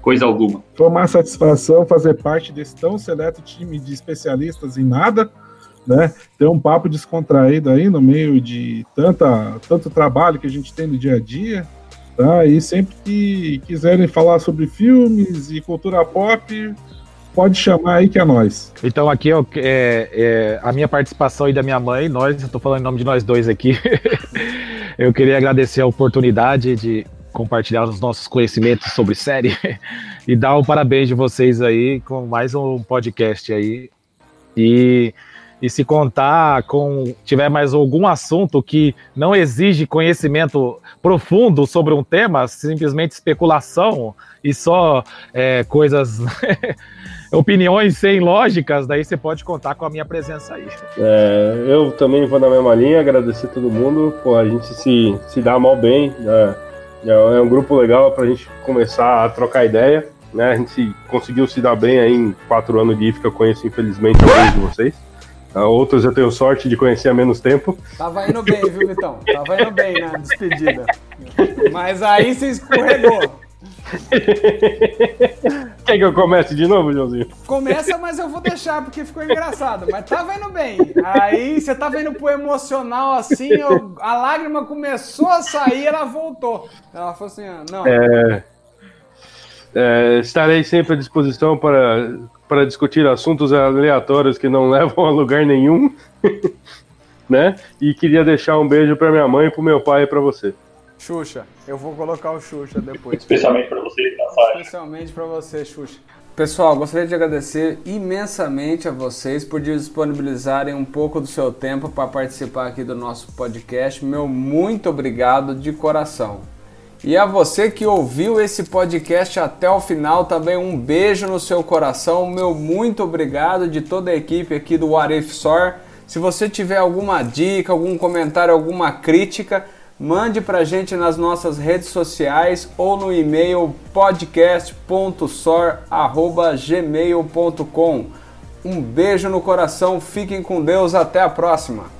coisa alguma. Foi uma satisfação fazer parte desse tão seleto time de especialistas em nada, né? Ter um papo descontraído aí no meio de tanta, tanto trabalho que a gente tem no dia a dia. Tá? E sempre que quiserem falar sobre filmes e cultura pop, pode chamar aí que é nós. Então aqui ó, é, é, a minha participação e da minha mãe, nós, eu tô falando em nome de nós dois aqui. eu queria agradecer a oportunidade de compartilhar os nossos conhecimentos sobre série e dar um parabéns de vocês aí com mais um podcast aí. E, e se contar com tiver mais algum assunto que não exige conhecimento profundo sobre um tema, simplesmente especulação e só é, coisas opiniões sem lógicas, daí você pode contar com a minha presença aí. É, eu também vou na mesma linha, agradecer todo mundo. Pô, a gente se, se dá mal bem. né? É, é um grupo legal pra gente começar a trocar ideia. Né? A gente se- conseguiu se dar bem aí em quatro anos de IF, eu conheço infelizmente alguns de vocês. Ah, Outros eu tenho sorte de conhecer há menos tempo. Tava indo bem, viu, Vitão? Tava indo bem na despedida. Mas aí você escorregou. Quer que eu comece de novo, Joãozinho? Começa, mas eu vou deixar porque ficou engraçado. Mas tava indo bem. Aí você tava indo pro emocional assim, eu- a lágrima começou a sair ela voltou. Ela falou assim: ah, não. É, é, estarei sempre à disposição para, para discutir assuntos aleatórios que não levam a lugar nenhum. né? E queria deixar um beijo para minha mãe, para meu pai e para você. Xuxa. Eu vou colocar o Xuxa depois. Especialmente pra você, Nassai. Especialmente pra você, Xuxa. Pessoal, gostaria de agradecer imensamente a vocês por disponibilizarem um pouco do seu tempo para participar aqui do nosso podcast. Meu muito obrigado de coração. E a você que ouviu esse podcast até o final, também um beijo no seu coração. Meu muito obrigado de toda a equipe aqui do What If Sor. Se você tiver alguma dica, algum comentário, alguma crítica, mande pra gente nas nossas redes sociais ou no e-mail podcast.sor@gmail.com. Um beijo no coração, fiquem com Deus, até a próxima.